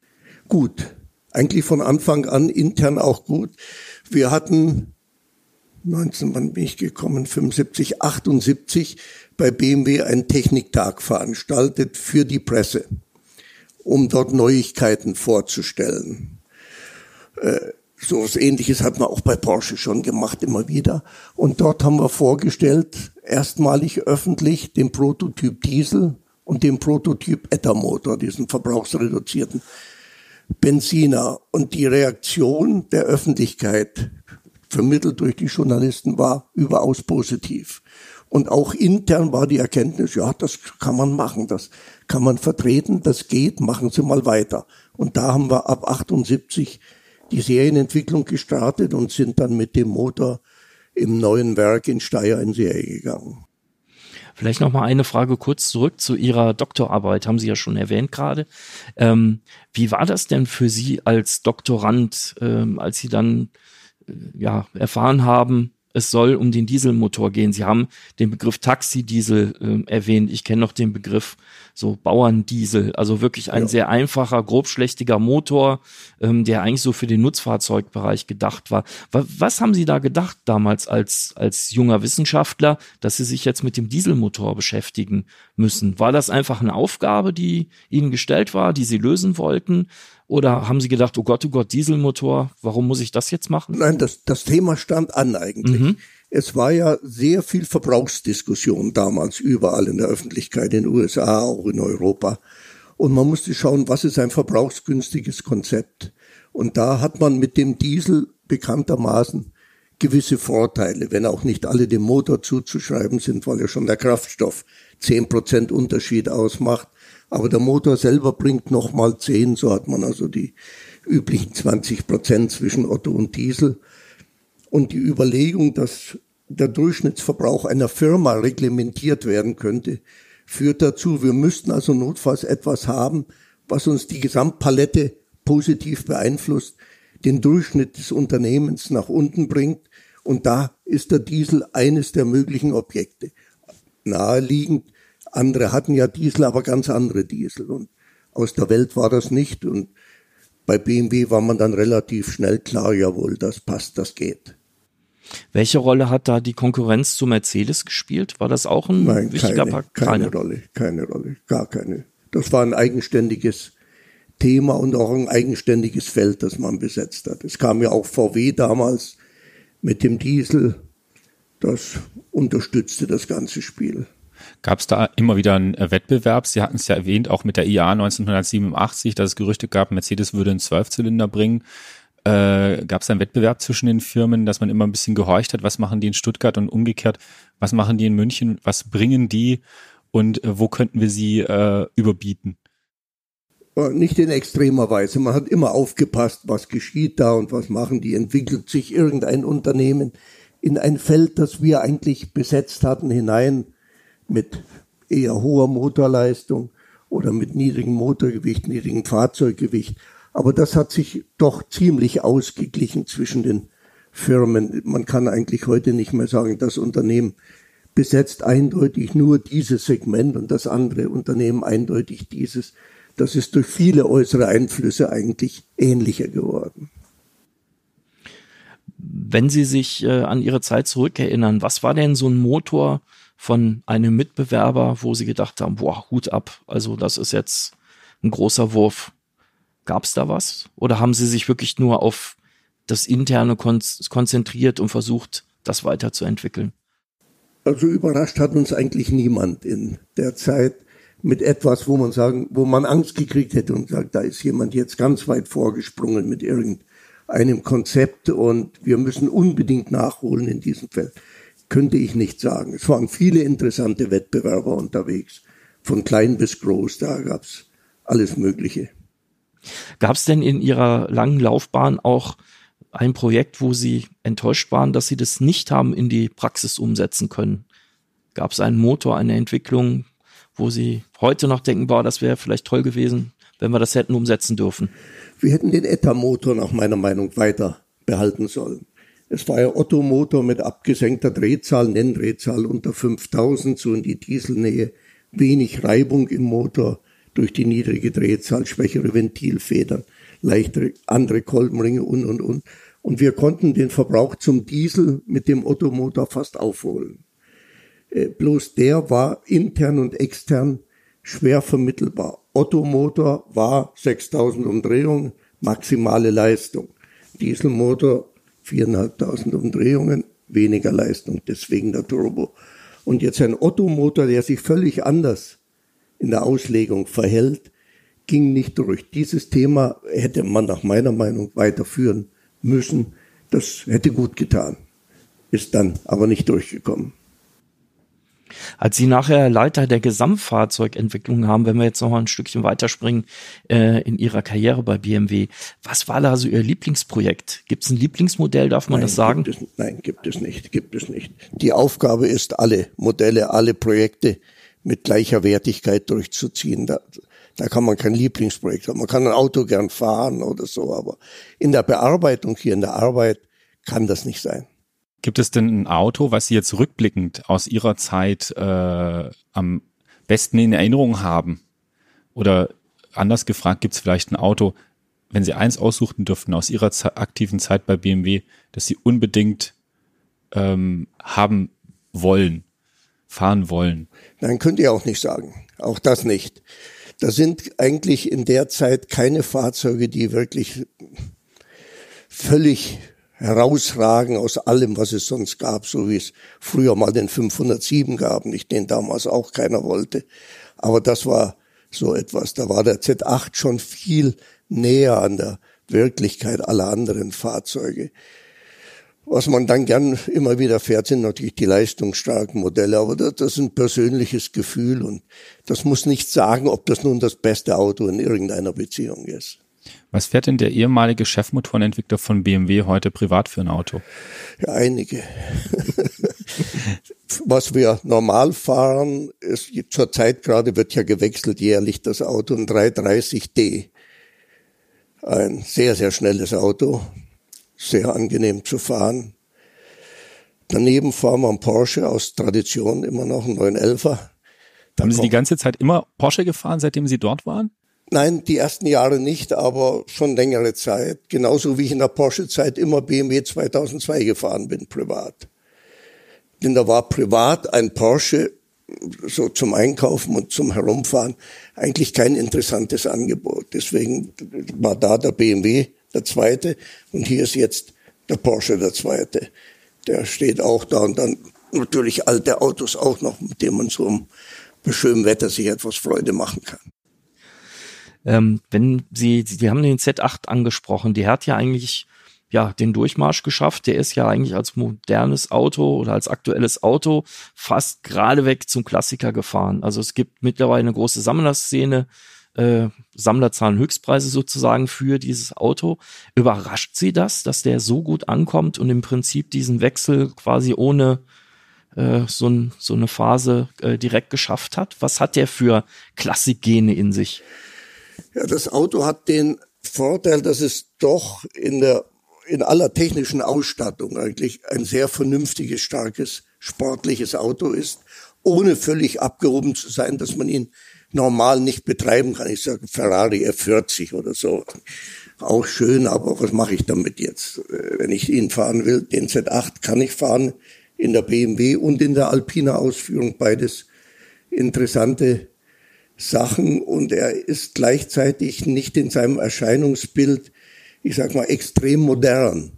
Gut. Eigentlich von Anfang an intern auch gut. Wir hatten 19, wann bin ich gekommen? 75, 78 bei BMW einen Techniktag veranstaltet für die Presse, um dort Neuigkeiten vorzustellen. Äh, so was ähnliches hat man auch bei Porsche schon gemacht, immer wieder. Und dort haben wir vorgestellt, erstmalig öffentlich, den Prototyp Diesel und den Prototyp Ethermotor, diesen verbrauchsreduzierten Benziner. Und die Reaktion der Öffentlichkeit, vermittelt durch die Journalisten, war überaus positiv. Und auch intern war die Erkenntnis, ja, das kann man machen, das kann man vertreten, das geht, machen Sie mal weiter. Und da haben wir ab 78 die Serienentwicklung gestartet und sind dann mit dem Motor im neuen Werk in Steyr in Serie gegangen. Vielleicht noch mal eine Frage kurz zurück zu Ihrer Doktorarbeit, haben Sie ja schon erwähnt gerade. Ähm, wie war das denn für Sie als Doktorand, ähm, als Sie dann äh, ja erfahren haben, es soll um den Dieselmotor gehen. Sie haben den Begriff Taxidiesel äh, erwähnt. Ich kenne noch den Begriff so Bauerndiesel. Also wirklich ein ja. sehr einfacher, grobschlächtiger Motor, ähm, der eigentlich so für den Nutzfahrzeugbereich gedacht war. Was haben Sie da gedacht damals als, als junger Wissenschaftler, dass Sie sich jetzt mit dem Dieselmotor beschäftigen müssen? War das einfach eine Aufgabe, die Ihnen gestellt war, die Sie lösen wollten? Oder haben Sie gedacht, oh Gott, oh Gott, Dieselmotor, warum muss ich das jetzt machen? Nein, das, das Thema stand an eigentlich. Mhm. Es war ja sehr viel Verbrauchsdiskussion damals überall in der Öffentlichkeit, in den USA, auch in Europa. Und man musste schauen, was ist ein verbrauchsgünstiges Konzept. Und da hat man mit dem Diesel bekanntermaßen gewisse Vorteile, wenn auch nicht alle dem Motor zuzuschreiben sind, weil ja schon der Kraftstoff zehn Prozent Unterschied ausmacht. Aber der Motor selber bringt nochmal zehn, so hat man also die üblichen 20 Prozent zwischen Otto und Diesel. Und die Überlegung, dass der Durchschnittsverbrauch einer Firma reglementiert werden könnte, führt dazu, wir müssten also notfalls etwas haben, was uns die Gesamtpalette positiv beeinflusst, den Durchschnitt des Unternehmens nach unten bringt. Und da ist der Diesel eines der möglichen Objekte. Naheliegend, andere hatten ja Diesel, aber ganz andere Diesel. Und aus der Welt war das nicht. Und bei BMW war man dann relativ schnell klar, jawohl, das passt, das geht. Welche Rolle hat da die Konkurrenz zu Mercedes gespielt? War das auch ein Nein, wichtiger keine, Part? keine Rolle, keine Rolle, gar keine. Das war ein eigenständiges Thema und auch ein eigenständiges Feld, das man besetzt hat. Es kam ja auch VW damals mit dem Diesel, das unterstützte das ganze Spiel. Gab es da immer wieder einen äh, Wettbewerb? Sie hatten es ja erwähnt, auch mit der IA 1987, dass es Gerüchte gab, Mercedes würde einen Zwölfzylinder bringen. Äh, Gab es einen Wettbewerb zwischen den Firmen, dass man immer ein bisschen gehorcht hat, was machen die in Stuttgart und umgekehrt, was machen die in München, was bringen die und äh, wo könnten wir sie äh, überbieten? Äh, nicht in extremer Weise. Man hat immer aufgepasst, was geschieht da und was machen die. Entwickelt sich irgendein Unternehmen in ein Feld, das wir eigentlich besetzt hatten, hinein mit eher hoher Motorleistung oder mit niedrigem Motorgewicht, niedrigem Fahrzeuggewicht. Aber das hat sich doch ziemlich ausgeglichen zwischen den Firmen. Man kann eigentlich heute nicht mehr sagen, das Unternehmen besetzt eindeutig nur dieses Segment und das andere Unternehmen eindeutig dieses. Das ist durch viele äußere Einflüsse eigentlich ähnlicher geworden. Wenn Sie sich äh, an Ihre Zeit zurückerinnern, was war denn so ein Motor von einem Mitbewerber, wo Sie gedacht haben, boah, Hut ab, also das ist jetzt ein großer Wurf? Gab es da was? Oder haben Sie sich wirklich nur auf das Interne kon konzentriert und versucht, das weiterzuentwickeln? Also überrascht hat uns eigentlich niemand in der Zeit mit etwas, wo man sagen, wo man Angst gekriegt hätte und sagt, da ist jemand jetzt ganz weit vorgesprungen mit irgendeinem Konzept und wir müssen unbedingt nachholen in diesem Feld. Könnte ich nicht sagen. Es waren viele interessante Wettbewerber unterwegs, von klein bis groß, da gab's alles Mögliche. Gab es denn in Ihrer langen Laufbahn auch ein Projekt, wo Sie enttäuscht waren, dass Sie das nicht haben in die Praxis umsetzen können? Gab es einen Motor, eine Entwicklung, wo Sie heute noch denken, boah, das wäre vielleicht toll gewesen, wenn wir das hätten umsetzen dürfen? Wir hätten den ETA-Motor nach meiner Meinung weiter behalten sollen. Es war ja Otto-Motor mit abgesenkter Drehzahl, Nenndrehzahl unter 5000, so in die Dieselnähe, wenig Reibung im Motor, durch die niedrige Drehzahl, schwächere Ventilfedern, leichtere andere Kolbenringe und, und, und. Und wir konnten den Verbrauch zum Diesel mit dem Ottomotor fast aufholen. Äh, bloß der war intern und extern schwer vermittelbar. Ottomotor war 6000 Umdrehungen, maximale Leistung. Dieselmotor 4.500 Umdrehungen, weniger Leistung, deswegen der Turbo. Und jetzt ein Ottomotor, der sich völlig anders in der Auslegung verhält, ging nicht durch. Dieses Thema hätte man nach meiner Meinung weiterführen müssen. Das hätte gut getan. Ist dann aber nicht durchgekommen. Als Sie nachher Leiter der Gesamtfahrzeugentwicklung haben, wenn wir jetzt noch mal ein Stückchen weiterspringen äh, in Ihrer Karriere bei BMW, was war da so Ihr Lieblingsprojekt? Gibt es ein Lieblingsmodell, darf man nein, das sagen? Gibt es, nein, gibt es nicht, gibt es nicht. Die Aufgabe ist, alle Modelle, alle Projekte mit gleicher Wertigkeit durchzuziehen. Da, da kann man kein Lieblingsprojekt haben. Man kann ein Auto gern fahren oder so, aber in der Bearbeitung hier, in der Arbeit kann das nicht sein. Gibt es denn ein Auto, was Sie jetzt rückblickend aus Ihrer Zeit äh, am besten in Erinnerung haben? Oder anders gefragt, gibt es vielleicht ein Auto, wenn Sie eins aussuchen dürften aus Ihrer aktiven Zeit bei BMW, das Sie unbedingt ähm, haben wollen? fahren wollen? Nein, könnt ihr auch nicht sagen. Auch das nicht. Da sind eigentlich in der Zeit keine Fahrzeuge, die wirklich völlig herausragen aus allem, was es sonst gab, so wie es früher mal den 507 gab, nicht den damals auch keiner wollte. Aber das war so etwas. Da war der Z8 schon viel näher an der Wirklichkeit aller anderen Fahrzeuge. Was man dann gern immer wieder fährt, sind natürlich die leistungsstarken Modelle, aber das, das ist ein persönliches Gefühl und das muss nicht sagen, ob das nun das beste Auto in irgendeiner Beziehung ist. Was fährt denn der ehemalige Chefmotorenentwickler von BMW heute privat für ein Auto? Ja, einige. Was wir normal fahren, ist zurzeit gerade wird ja gewechselt jährlich das Auto ein 330D. Ein sehr, sehr schnelles Auto, sehr angenehm zu fahren. Daneben fahren wir einen Porsche aus Tradition immer noch, einen 911er. Haben Sie die ganze Zeit immer Porsche gefahren, seitdem Sie dort waren? Nein, die ersten Jahre nicht, aber schon längere Zeit. Genauso wie ich in der Porsche-Zeit immer BMW 2002 gefahren bin, privat. Denn da war privat ein Porsche so zum Einkaufen und zum Herumfahren eigentlich kein interessantes Angebot. Deswegen war da der BMW der zweite und hier ist jetzt der Porsche der zweite. Der steht auch da und dann natürlich alte Autos auch noch, mit denen man so bei schönem Wetter sich etwas Freude machen kann. Ähm, wenn Sie, Sie haben den Z8 angesprochen, der hat ja eigentlich ja, den Durchmarsch geschafft. Der ist ja eigentlich als modernes Auto oder als aktuelles Auto fast geradeweg zum Klassiker gefahren. Also es gibt mittlerweile eine große Sammlerszene, äh, Sammlerzahlen Höchstpreise sozusagen für dieses Auto. Überrascht Sie das, dass der so gut ankommt und im Prinzip diesen Wechsel quasi ohne äh, so, ein, so eine Phase äh, direkt geschafft hat? Was hat der für Klassikgene in sich? Ja, das Auto hat den Vorteil, dass es doch in der in aller technischen Ausstattung eigentlich ein sehr vernünftiges, starkes, sportliches Auto ist, ohne völlig abgehoben zu sein, dass man ihn normal nicht betreiben kann. Ich sage Ferrari F40 oder so. Auch schön, aber was mache ich damit jetzt? Wenn ich ihn fahren will, den Z8 kann ich fahren in der BMW und in der Alpina Ausführung, beides interessante Sachen und er ist gleichzeitig nicht in seinem Erscheinungsbild ich sag mal, extrem modern.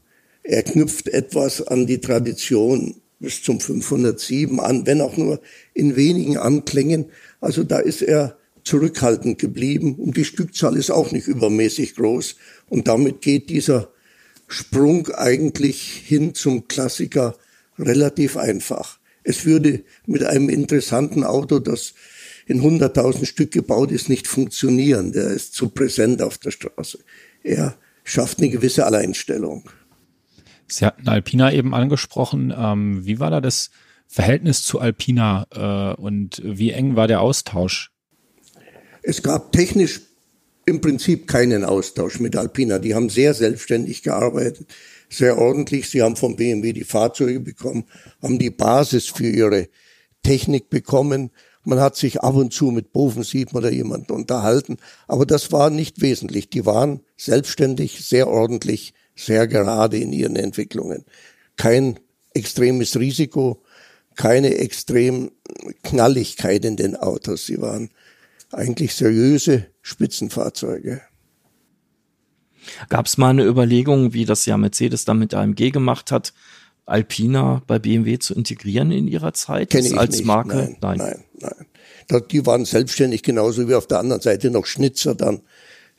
Er knüpft etwas an die Tradition bis zum 507 an, wenn auch nur in wenigen Anklängen. Also da ist er zurückhaltend geblieben und die Stückzahl ist auch nicht übermäßig groß. Und damit geht dieser Sprung eigentlich hin zum Klassiker relativ einfach. Es würde mit einem interessanten Auto, das in 100.000 Stück gebaut ist, nicht funktionieren. Der ist zu präsent auf der Straße. Er schafft eine gewisse Alleinstellung. Sie hatten Alpina eben angesprochen. Ähm, wie war da das Verhältnis zu Alpina äh, und wie eng war der Austausch? Es gab technisch im Prinzip keinen Austausch mit Alpina. Die haben sehr selbstständig gearbeitet, sehr ordentlich. Sie haben vom BMW die Fahrzeuge bekommen, haben die Basis für ihre Technik bekommen man hat sich ab und zu mit Bofensieben oder jemanden unterhalten, aber das war nicht wesentlich. Die waren selbstständig, sehr ordentlich, sehr gerade in ihren Entwicklungen. Kein extremes Risiko, keine extrem Knalligkeit in den Autos. Sie waren eigentlich seriöse Spitzenfahrzeuge. Gab es mal eine Überlegung, wie das ja Mercedes dann mit AMG gemacht hat, Alpina bei BMW zu integrieren in ihrer Zeit Kenn ich als nicht. Marke? Nein, nein, nein. Nein. Die waren selbstständig, genauso wie auf der anderen Seite noch Schnitzer dann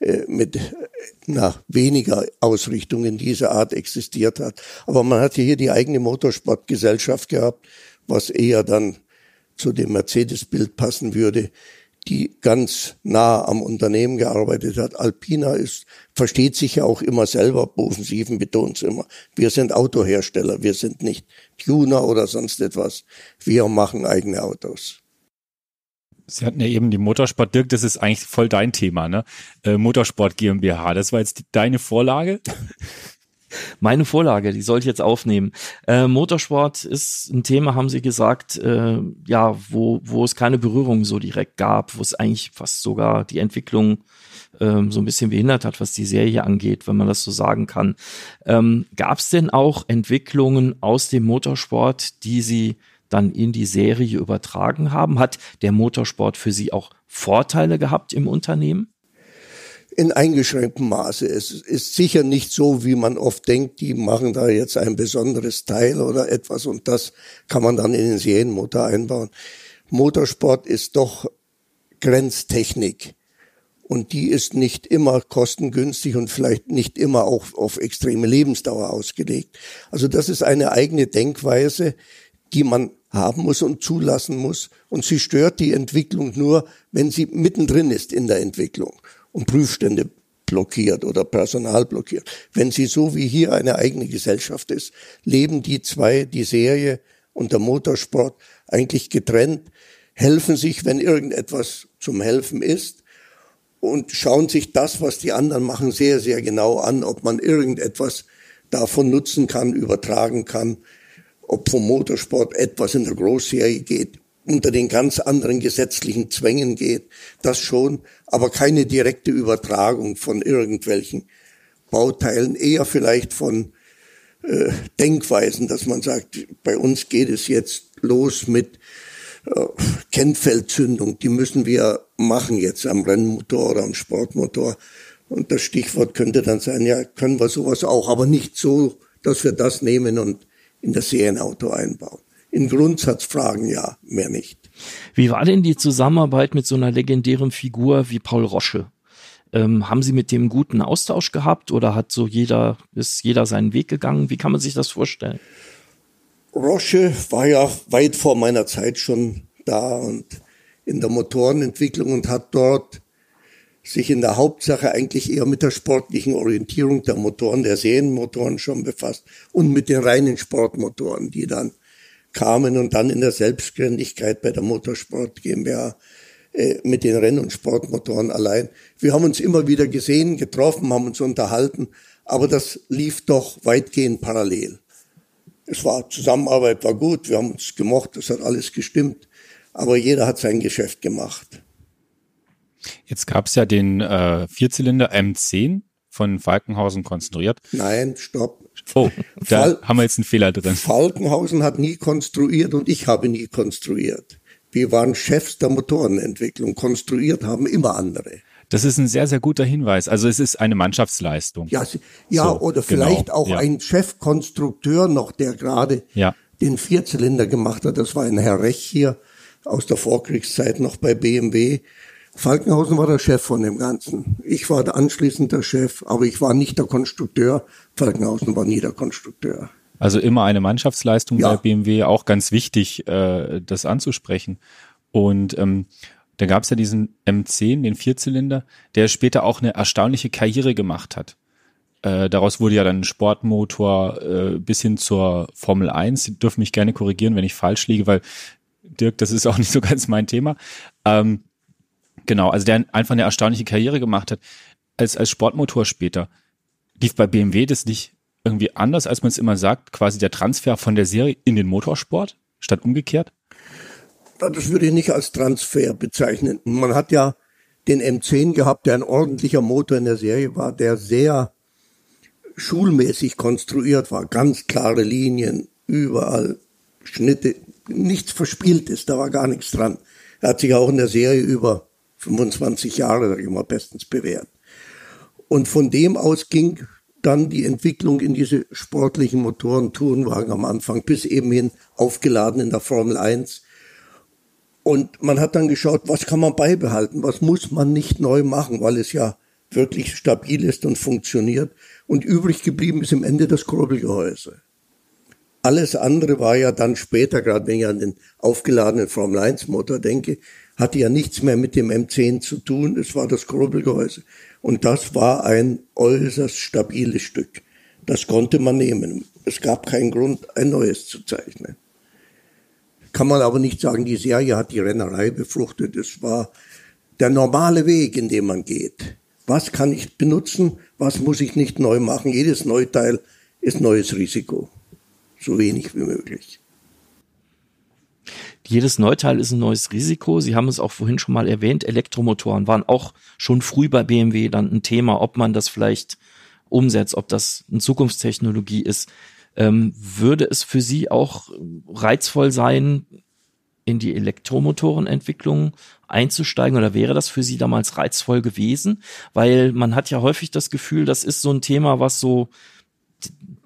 äh, mit na, weniger Ausrichtung in dieser Art existiert hat. Aber man hatte hier die eigene Motorsportgesellschaft gehabt, was eher dann zu dem Mercedes-Bild passen würde die ganz nah am Unternehmen gearbeitet hat. Alpina ist, versteht sich ja auch immer selber, Bosensieven betont immer. Wir sind Autohersteller, wir sind nicht Tuner oder sonst etwas. Wir machen eigene Autos. Sie hatten ja eben die Motorsport, Dirk, das ist eigentlich voll dein Thema, ne? Äh, Motorsport GmbH, das war jetzt die, deine Vorlage? <laughs> Meine Vorlage, die soll ich jetzt aufnehmen. Äh, Motorsport ist ein Thema, haben Sie gesagt, äh, ja, wo, wo es keine Berührung so direkt gab, wo es eigentlich fast sogar die Entwicklung ähm, so ein bisschen behindert hat, was die Serie angeht, wenn man das so sagen kann. Ähm, gab es denn auch Entwicklungen aus dem Motorsport, die Sie dann in die Serie übertragen haben? Hat der Motorsport für Sie auch Vorteile gehabt im Unternehmen? in eingeschränktem Maße. Es ist sicher nicht so, wie man oft denkt, die machen da jetzt ein besonderes Teil oder etwas und das kann man dann in den Serienmotor einbauen. Motorsport ist doch Grenztechnik. Und die ist nicht immer kostengünstig und vielleicht nicht immer auch auf extreme Lebensdauer ausgelegt. Also das ist eine eigene Denkweise, die man haben muss und zulassen muss. Und sie stört die Entwicklung nur, wenn sie mittendrin ist in der Entwicklung und Prüfstände blockiert oder Personal blockiert. Wenn sie so wie hier eine eigene Gesellschaft ist, leben die zwei, die Serie und der Motorsport eigentlich getrennt, helfen sich, wenn irgendetwas zum Helfen ist und schauen sich das, was die anderen machen, sehr, sehr genau an, ob man irgendetwas davon nutzen kann, übertragen kann, ob vom Motorsport etwas in der Großserie geht, unter den ganz anderen gesetzlichen Zwängen geht, das schon, aber keine direkte Übertragung von irgendwelchen Bauteilen, eher vielleicht von äh, Denkweisen, dass man sagt, bei uns geht es jetzt los mit äh, Kennfeldzündung, die müssen wir machen jetzt am Rennmotor oder am Sportmotor. Und das Stichwort könnte dann sein, ja, können wir sowas auch, aber nicht so, dass wir das nehmen und in das Serienauto einbauen. In Grundsatzfragen ja, mehr nicht. Wie war denn die Zusammenarbeit mit so einer legendären Figur wie Paul Rosche? Ähm, haben Sie mit dem guten Austausch gehabt oder hat so jeder, ist jeder seinen Weg gegangen? Wie kann man sich das vorstellen? Rosche war ja weit vor meiner Zeit schon da und in der Motorenentwicklung und hat dort sich in der Hauptsache eigentlich eher mit der sportlichen Orientierung der Motoren, der Serienmotoren schon befasst und mit den reinen Sportmotoren, die dann kamen und dann in der Selbstständigkeit bei der Motorsport GmbH äh, mit den Renn- und Sportmotoren allein. Wir haben uns immer wieder gesehen, getroffen, haben uns unterhalten, aber das lief doch weitgehend parallel. Es war Zusammenarbeit war gut, wir haben uns gemocht, es hat alles gestimmt, aber jeder hat sein Geschäft gemacht. Jetzt gab es ja den äh, Vierzylinder M10 von Falkenhausen konstruiert. Nein, stopp. Oh, da Fal haben wir jetzt einen Fehler drin. Falkenhausen hat nie konstruiert und ich habe nie konstruiert. Wir waren Chefs der Motorenentwicklung. Konstruiert haben immer andere. Das ist ein sehr, sehr guter Hinweis. Also es ist eine Mannschaftsleistung. Ja, ja so, oder genau, vielleicht genau, auch ja. ein Chefkonstrukteur noch, der gerade ja. den Vierzylinder gemacht hat. Das war ein Herr Rech hier aus der Vorkriegszeit noch bei BMW. Falkenhausen war der Chef von dem Ganzen. Ich war anschließend der Chef, aber ich war nicht der Konstrukteur. Falkenhausen war nie der Konstrukteur. Also immer eine Mannschaftsleistung ja. bei BMW, auch ganz wichtig, äh, das anzusprechen. Und ähm, da gab es ja diesen M10, den Vierzylinder, der später auch eine erstaunliche Karriere gemacht hat. Äh, daraus wurde ja dann ein Sportmotor äh, bis hin zur Formel 1. Sie dürfen mich gerne korrigieren, wenn ich falsch liege, weil Dirk, das ist auch nicht so ganz mein Thema. Ähm, Genau, also der einfach eine erstaunliche Karriere gemacht hat als, als Sportmotor später. Lief bei BMW das nicht irgendwie anders, als man es immer sagt, quasi der Transfer von der Serie in den Motorsport, statt umgekehrt? Das würde ich nicht als Transfer bezeichnen. Man hat ja den M10 gehabt, der ein ordentlicher Motor in der Serie war, der sehr schulmäßig konstruiert war, ganz klare Linien, überall Schnitte, nichts verspielt ist, da war gar nichts dran. Er hat sich auch in der Serie über 25 Jahre, sage ich mal, bestens bewährt. Und von dem aus ging dann die Entwicklung in diese sportlichen Motoren, Tourenwagen am Anfang, bis eben hin aufgeladen in der Formel 1. Und man hat dann geschaut, was kann man beibehalten, was muss man nicht neu machen, weil es ja wirklich stabil ist und funktioniert. Und übrig geblieben ist im Ende das Kurbelgehäuse. Alles andere war ja dann später, gerade wenn ich an den aufgeladenen Formel 1 Motor denke, hatte ja nichts mehr mit dem M10 zu tun. Es war das Kurbelgehäuse. Und das war ein äußerst stabiles Stück. Das konnte man nehmen. Es gab keinen Grund, ein neues zu zeichnen. Kann man aber nicht sagen, die Serie hat die Rennerei befruchtet. Es war der normale Weg, in dem man geht. Was kann ich benutzen? Was muss ich nicht neu machen? Jedes Neuteil ist neues Risiko. So wenig wie möglich. Jedes Neuteil ist ein neues Risiko. Sie haben es auch vorhin schon mal erwähnt. Elektromotoren waren auch schon früh bei BMW dann ein Thema, ob man das vielleicht umsetzt, ob das eine Zukunftstechnologie ist. Ähm, würde es für Sie auch reizvoll sein, in die Elektromotorenentwicklung einzusteigen oder wäre das für Sie damals reizvoll gewesen? Weil man hat ja häufig das Gefühl, das ist so ein Thema, was so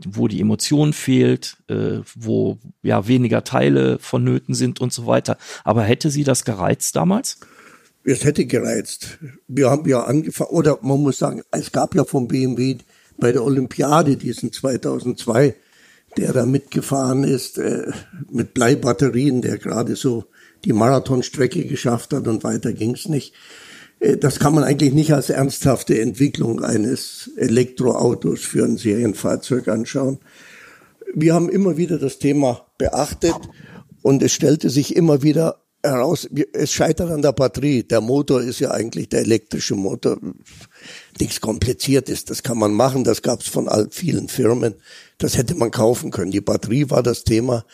wo die Emotion fehlt, äh, wo ja weniger Teile vonnöten sind und so weiter. Aber hätte sie das gereizt damals? es hätte gereizt. Wir haben ja angefangen, oder man muss sagen, es gab ja vom BMW bei der Olympiade diesen 2002, der da mitgefahren ist, äh, mit Bleibatterien, der gerade so die Marathonstrecke geschafft hat und weiter ging's nicht. Äh, das kann man eigentlich nicht als ernsthafte Entwicklung eines Elektroautos für ein Serienfahrzeug anschauen. Wir haben immer wieder das Thema beachtet und es stellte sich immer wieder heraus, es scheitert an der Batterie. Der Motor ist ja eigentlich der elektrische Motor. Nichts Kompliziertes, das kann man machen, das gab es von all vielen Firmen. Das hätte man kaufen können. Die Batterie war das Thema.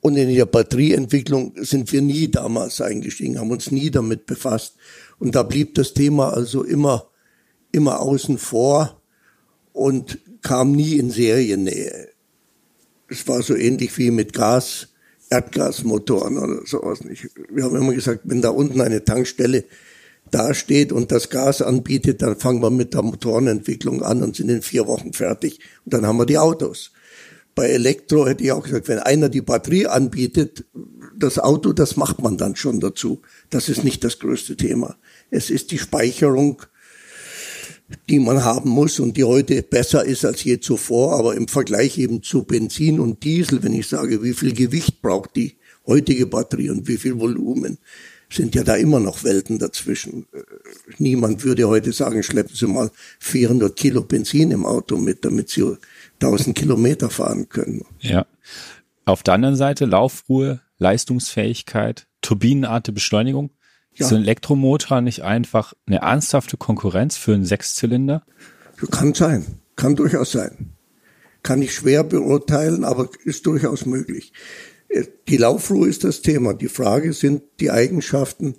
Und in der Batterieentwicklung sind wir nie damals eingestiegen, haben uns nie damit befasst. Und da blieb das Thema also immer, immer außen vor und kam nie in Seriennähe. Es war so ähnlich wie mit Gas, Erdgasmotoren oder sowas nicht. Wir haben immer gesagt, wenn da unten eine Tankstelle dasteht und das Gas anbietet, dann fangen wir mit der Motorenentwicklung an und sind in vier Wochen fertig und dann haben wir die Autos. Bei Elektro hätte ich auch gesagt, wenn einer die Batterie anbietet, das Auto, das macht man dann schon dazu. Das ist nicht das größte Thema. Es ist die Speicherung die man haben muss und die heute besser ist als je zuvor, aber im Vergleich eben zu Benzin und Diesel, wenn ich sage, wie viel Gewicht braucht die heutige Batterie und wie viel Volumen, sind ja da immer noch Welten dazwischen. Niemand würde heute sagen, schleppen Sie mal 400 Kilo Benzin im Auto mit, damit Sie 1000 Kilometer fahren können. Ja. Auf der anderen Seite Laufruhe, Leistungsfähigkeit, turbinenarte Beschleunigung. Ja. Ist ein Elektromotor nicht einfach eine ernsthafte Konkurrenz für einen Sechszylinder? Kann sein, kann durchaus sein. Kann ich schwer beurteilen, aber ist durchaus möglich. Die Laufruhe ist das Thema. Die Frage sind die Eigenschaften,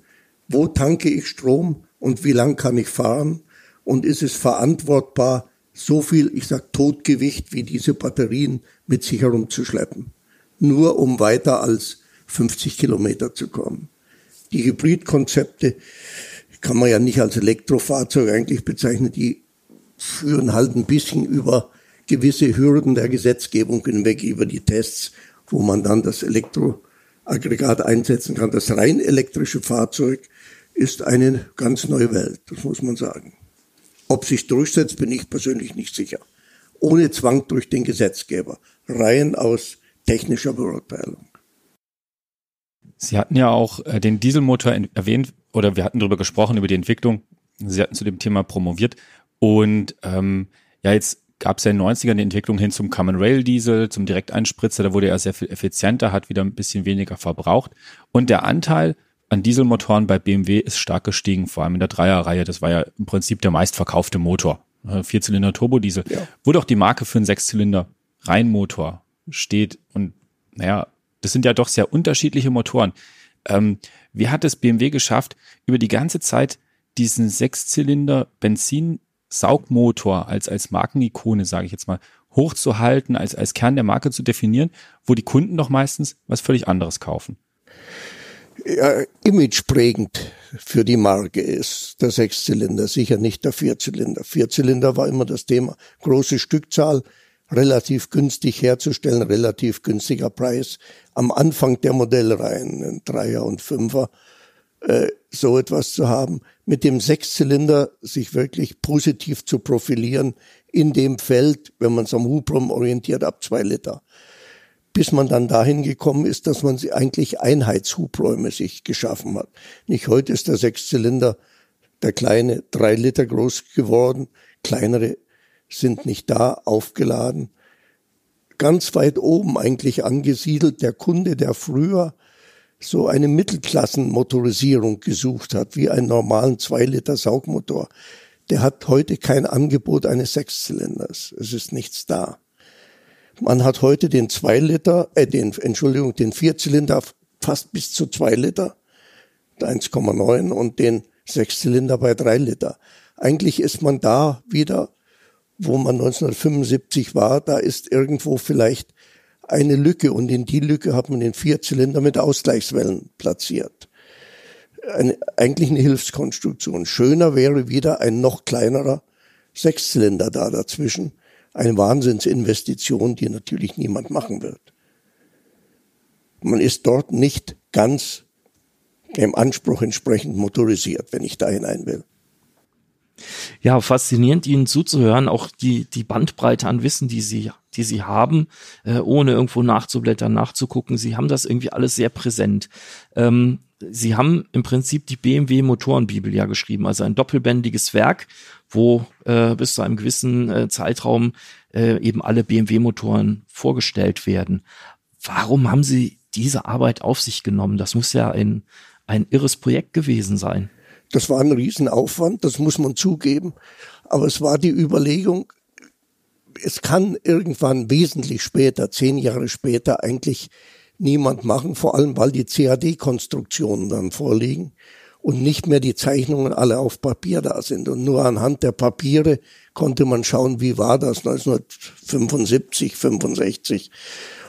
wo tanke ich Strom und wie lang kann ich fahren und ist es verantwortbar, so viel, ich sag Totgewicht wie diese Batterien mit sich herumzuschleppen, nur um weiter als 50 Kilometer zu kommen die Hybridkonzepte kann man ja nicht als Elektrofahrzeug eigentlich bezeichnen, die führen halt ein bisschen über gewisse Hürden der Gesetzgebung hinweg, über die Tests, wo man dann das Elektroaggregat einsetzen kann. Das rein elektrische Fahrzeug ist eine ganz neue Welt, das muss man sagen. Ob sich durchsetzt, bin ich persönlich nicht sicher. Ohne Zwang durch den Gesetzgeber, rein aus technischer Beurteilung. Sie hatten ja auch äh, den Dieselmotor erwähnt oder wir hatten darüber gesprochen, über die Entwicklung. Sie hatten zu dem Thema promoviert. Und ähm, ja, jetzt gab es ja in den 90ern die Entwicklung hin zum Common Rail Diesel, zum Direkteinspritzer. Da wurde er sehr viel effizienter, hat wieder ein bisschen weniger verbraucht. Und der Anteil an Dieselmotoren bei BMW ist stark gestiegen, vor allem in der Dreierreihe. Das war ja im Prinzip der meistverkaufte Motor. Vierzylinder Turbodiesel. Ja. Wo doch die Marke für einen Sechszylinder Reihenmotor steht und naja, das sind ja doch sehr unterschiedliche Motoren. Ähm, wie hat es BMW geschafft, über die ganze Zeit diesen Sechszylinder Benzin-Saugmotor als, als Markenikone, sage ich jetzt mal, hochzuhalten, als, als Kern der Marke zu definieren, wo die Kunden doch meistens was völlig anderes kaufen? Ja, imageprägend für die Marke ist der Sechszylinder, sicher nicht der Vierzylinder. Vierzylinder war immer das Thema. Große Stückzahl, relativ günstig herzustellen, relativ günstiger Preis. Am Anfang der Modellreihen, ein Dreier und Fünfer, äh, so etwas zu haben, mit dem Sechszylinder sich wirklich positiv zu profilieren in dem Feld, wenn man es am Hubraum orientiert, ab zwei Liter. Bis man dann dahin gekommen ist, dass man sie eigentlich Einheitshubräume sich geschaffen hat. Nicht heute ist der Sechszylinder der kleine drei Liter groß geworden, kleinere sind nicht da aufgeladen. Ganz weit oben eigentlich angesiedelt der Kunde, der früher so eine Mittelklassenmotorisierung gesucht hat, wie einen normalen zwei Liter Saugmotor. Der hat heute kein Angebot eines Sechszylinders. Es ist nichts da. Man hat heute den zwei Liter, äh, den, Entschuldigung, den Vierzylinder fast bis zu zwei Liter, 1,9 und den Sechszylinder bei drei Liter. Eigentlich ist man da wieder wo man 1975 war, da ist irgendwo vielleicht eine Lücke und in die Lücke hat man den Vierzylinder mit Ausgleichswellen platziert. Eine, eigentlich eine Hilfskonstruktion. Schöner wäre wieder ein noch kleinerer Sechszylinder da dazwischen. Eine Wahnsinnsinvestition, die natürlich niemand machen wird. Man ist dort nicht ganz im Anspruch entsprechend motorisiert, wenn ich da hinein will. Ja, faszinierend, Ihnen zuzuhören, auch die, die Bandbreite an Wissen, die Sie, die Sie haben, äh, ohne irgendwo nachzublättern, nachzugucken. Sie haben das irgendwie alles sehr präsent. Ähm, Sie haben im Prinzip die BMW Motorenbibel ja geschrieben, also ein doppelbändiges Werk, wo äh, bis zu einem gewissen äh, Zeitraum äh, eben alle BMW-Motoren vorgestellt werden. Warum haben Sie diese Arbeit auf sich genommen? Das muss ja ein, ein irres Projekt gewesen sein. Das war ein Riesenaufwand, das muss man zugeben. Aber es war die Überlegung, es kann irgendwann wesentlich später, zehn Jahre später, eigentlich niemand machen, vor allem weil die CAD-Konstruktionen dann vorliegen und nicht mehr die Zeichnungen alle auf Papier da sind. Und nur anhand der Papiere konnte man schauen, wie war das 1975, 65,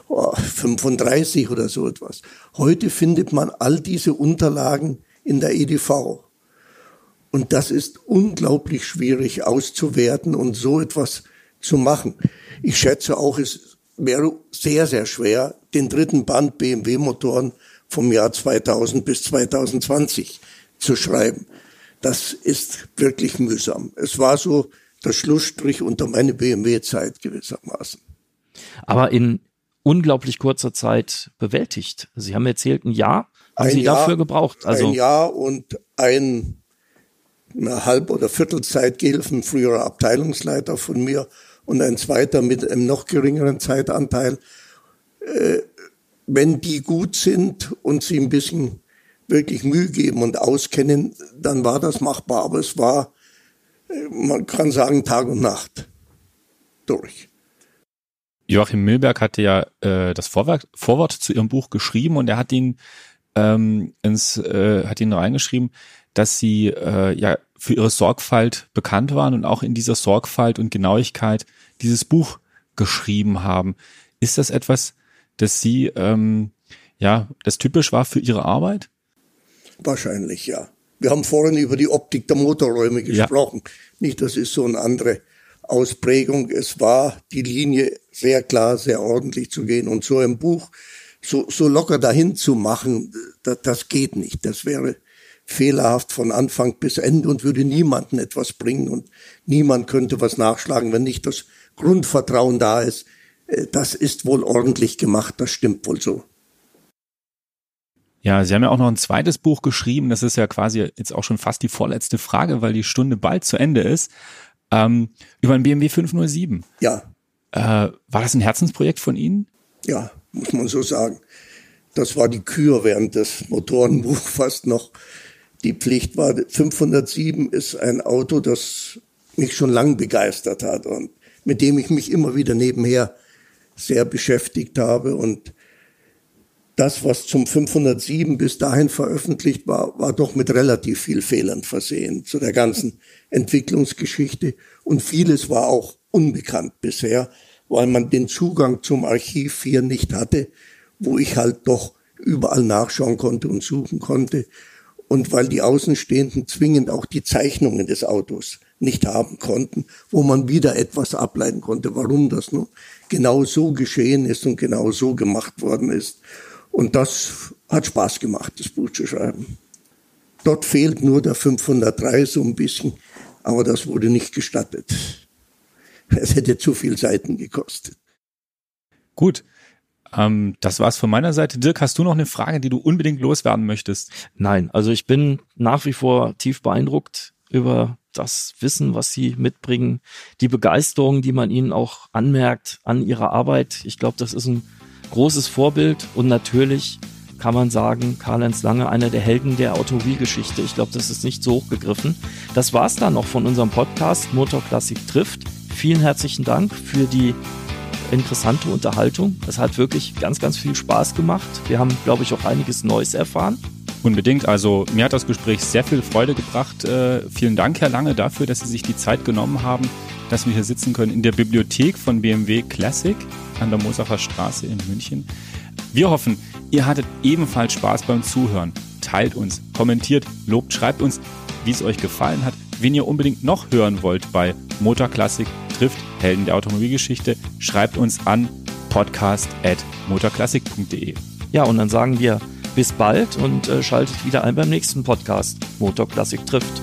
35 oder so etwas. Heute findet man all diese Unterlagen in der EDV. Und das ist unglaublich schwierig auszuwerten und so etwas zu machen. Ich schätze auch, es wäre sehr, sehr schwer, den dritten Band BMW-Motoren vom Jahr 2000 bis 2020 zu schreiben. Das ist wirklich mühsam. Es war so der Schlussstrich unter meine BMW-Zeit gewissermaßen. Aber in unglaublich kurzer Zeit bewältigt. Sie haben erzählt, ein Jahr haben ein Sie Jahr, dafür gebraucht. Also ein Jahr und ein eine Halb- oder Viertelzeit Gehilfen, früherer Abteilungsleiter von mir und ein zweiter mit einem noch geringeren Zeitanteil. Äh, wenn die gut sind und sie ein bisschen wirklich Mühe geben und auskennen, dann war das machbar. Aber es war, äh, man kann sagen, Tag und Nacht durch. Joachim Milberg hatte ja äh, das Vorwort, Vorwort zu ihrem Buch geschrieben und er hat ihn ähm, ins, äh, hat ihn reingeschrieben, dass sie äh, ja für ihre Sorgfalt bekannt waren und auch in dieser Sorgfalt und Genauigkeit dieses Buch geschrieben haben. Ist das etwas, dass Sie ähm, ja das typisch war für Ihre Arbeit? Wahrscheinlich ja. Wir haben vorhin über die Optik der Motorräume gesprochen. Ja. Nicht, das ist so eine andere Ausprägung. Es war die Linie sehr klar, sehr ordentlich zu gehen und so im Buch so, so locker dahin zu machen, das, das geht nicht. Das wäre fehlerhaft von Anfang bis Ende und würde niemanden etwas bringen und niemand könnte was nachschlagen, wenn nicht das Grundvertrauen da ist. Äh, das ist wohl ordentlich gemacht, das stimmt wohl so. Ja, Sie haben ja auch noch ein zweites Buch geschrieben. Das ist ja quasi jetzt auch schon fast die vorletzte Frage, weil die Stunde bald zu Ende ist. Ähm, über ein BMW 507. Ja. Äh, war das ein Herzensprojekt von Ihnen? Ja, muss man so sagen. Das war die Kür während des Motorenbuch <laughs> fast noch. Die Pflicht war, 507 ist ein Auto, das mich schon lang begeistert hat und mit dem ich mich immer wieder nebenher sehr beschäftigt habe und das, was zum 507 bis dahin veröffentlicht war, war doch mit relativ viel Fehlern versehen zu der ganzen Entwicklungsgeschichte. Und vieles war auch unbekannt bisher, weil man den Zugang zum Archiv hier nicht hatte, wo ich halt doch überall nachschauen konnte und suchen konnte. Und weil die Außenstehenden zwingend auch die Zeichnungen des Autos nicht haben konnten, wo man wieder etwas ableiten konnte, warum das nun genau so geschehen ist und genau so gemacht worden ist. Und das hat Spaß gemacht, das Buch zu schreiben. Dort fehlt nur der 503 so ein bisschen, aber das wurde nicht gestattet. <laughs> Es hätte zu viel Seiten gekostet. Gut. Ähm, das war's von meiner Seite. Dirk, hast du noch eine Frage, die du unbedingt loswerden möchtest? Nein, also ich bin nach wie vor tief beeindruckt über das Wissen, was sie mitbringen, die Begeisterung, die man ihnen auch anmerkt an ihrer Arbeit. Ich glaube, das ist ein großes Vorbild und natürlich kann man sagen, Karl-Heinz Lange, einer der Helden der Automobilgeschichte. Ich glaube, das ist nicht so hochgegriffen. Das war's dann noch von unserem Podcast Motorklassik trifft. Vielen herzlichen Dank für die interessante Unterhaltung. Es hat wirklich ganz, ganz viel Spaß gemacht. Wir haben, glaube ich, auch einiges Neues erfahren. Unbedingt. Also mir hat das Gespräch sehr viel Freude gebracht. Äh, vielen Dank, Herr Lange, dafür, dass Sie sich die Zeit genommen haben, dass wir hier sitzen können in der Bibliothek von BMW Classic an der Mosacher Straße in München. Wir hoffen, ihr hattet ebenfalls Spaß beim Zuhören. Teilt uns, kommentiert, lobt, schreibt uns, wie es euch gefallen hat. Wen ihr unbedingt noch hören wollt bei Motor Classic trifft Helden der Automobilgeschichte, schreibt uns an podcast.motorklassik.de. Ja, und dann sagen wir Bis bald und äh, schaltet wieder ein beim nächsten Podcast Motorklassik trifft.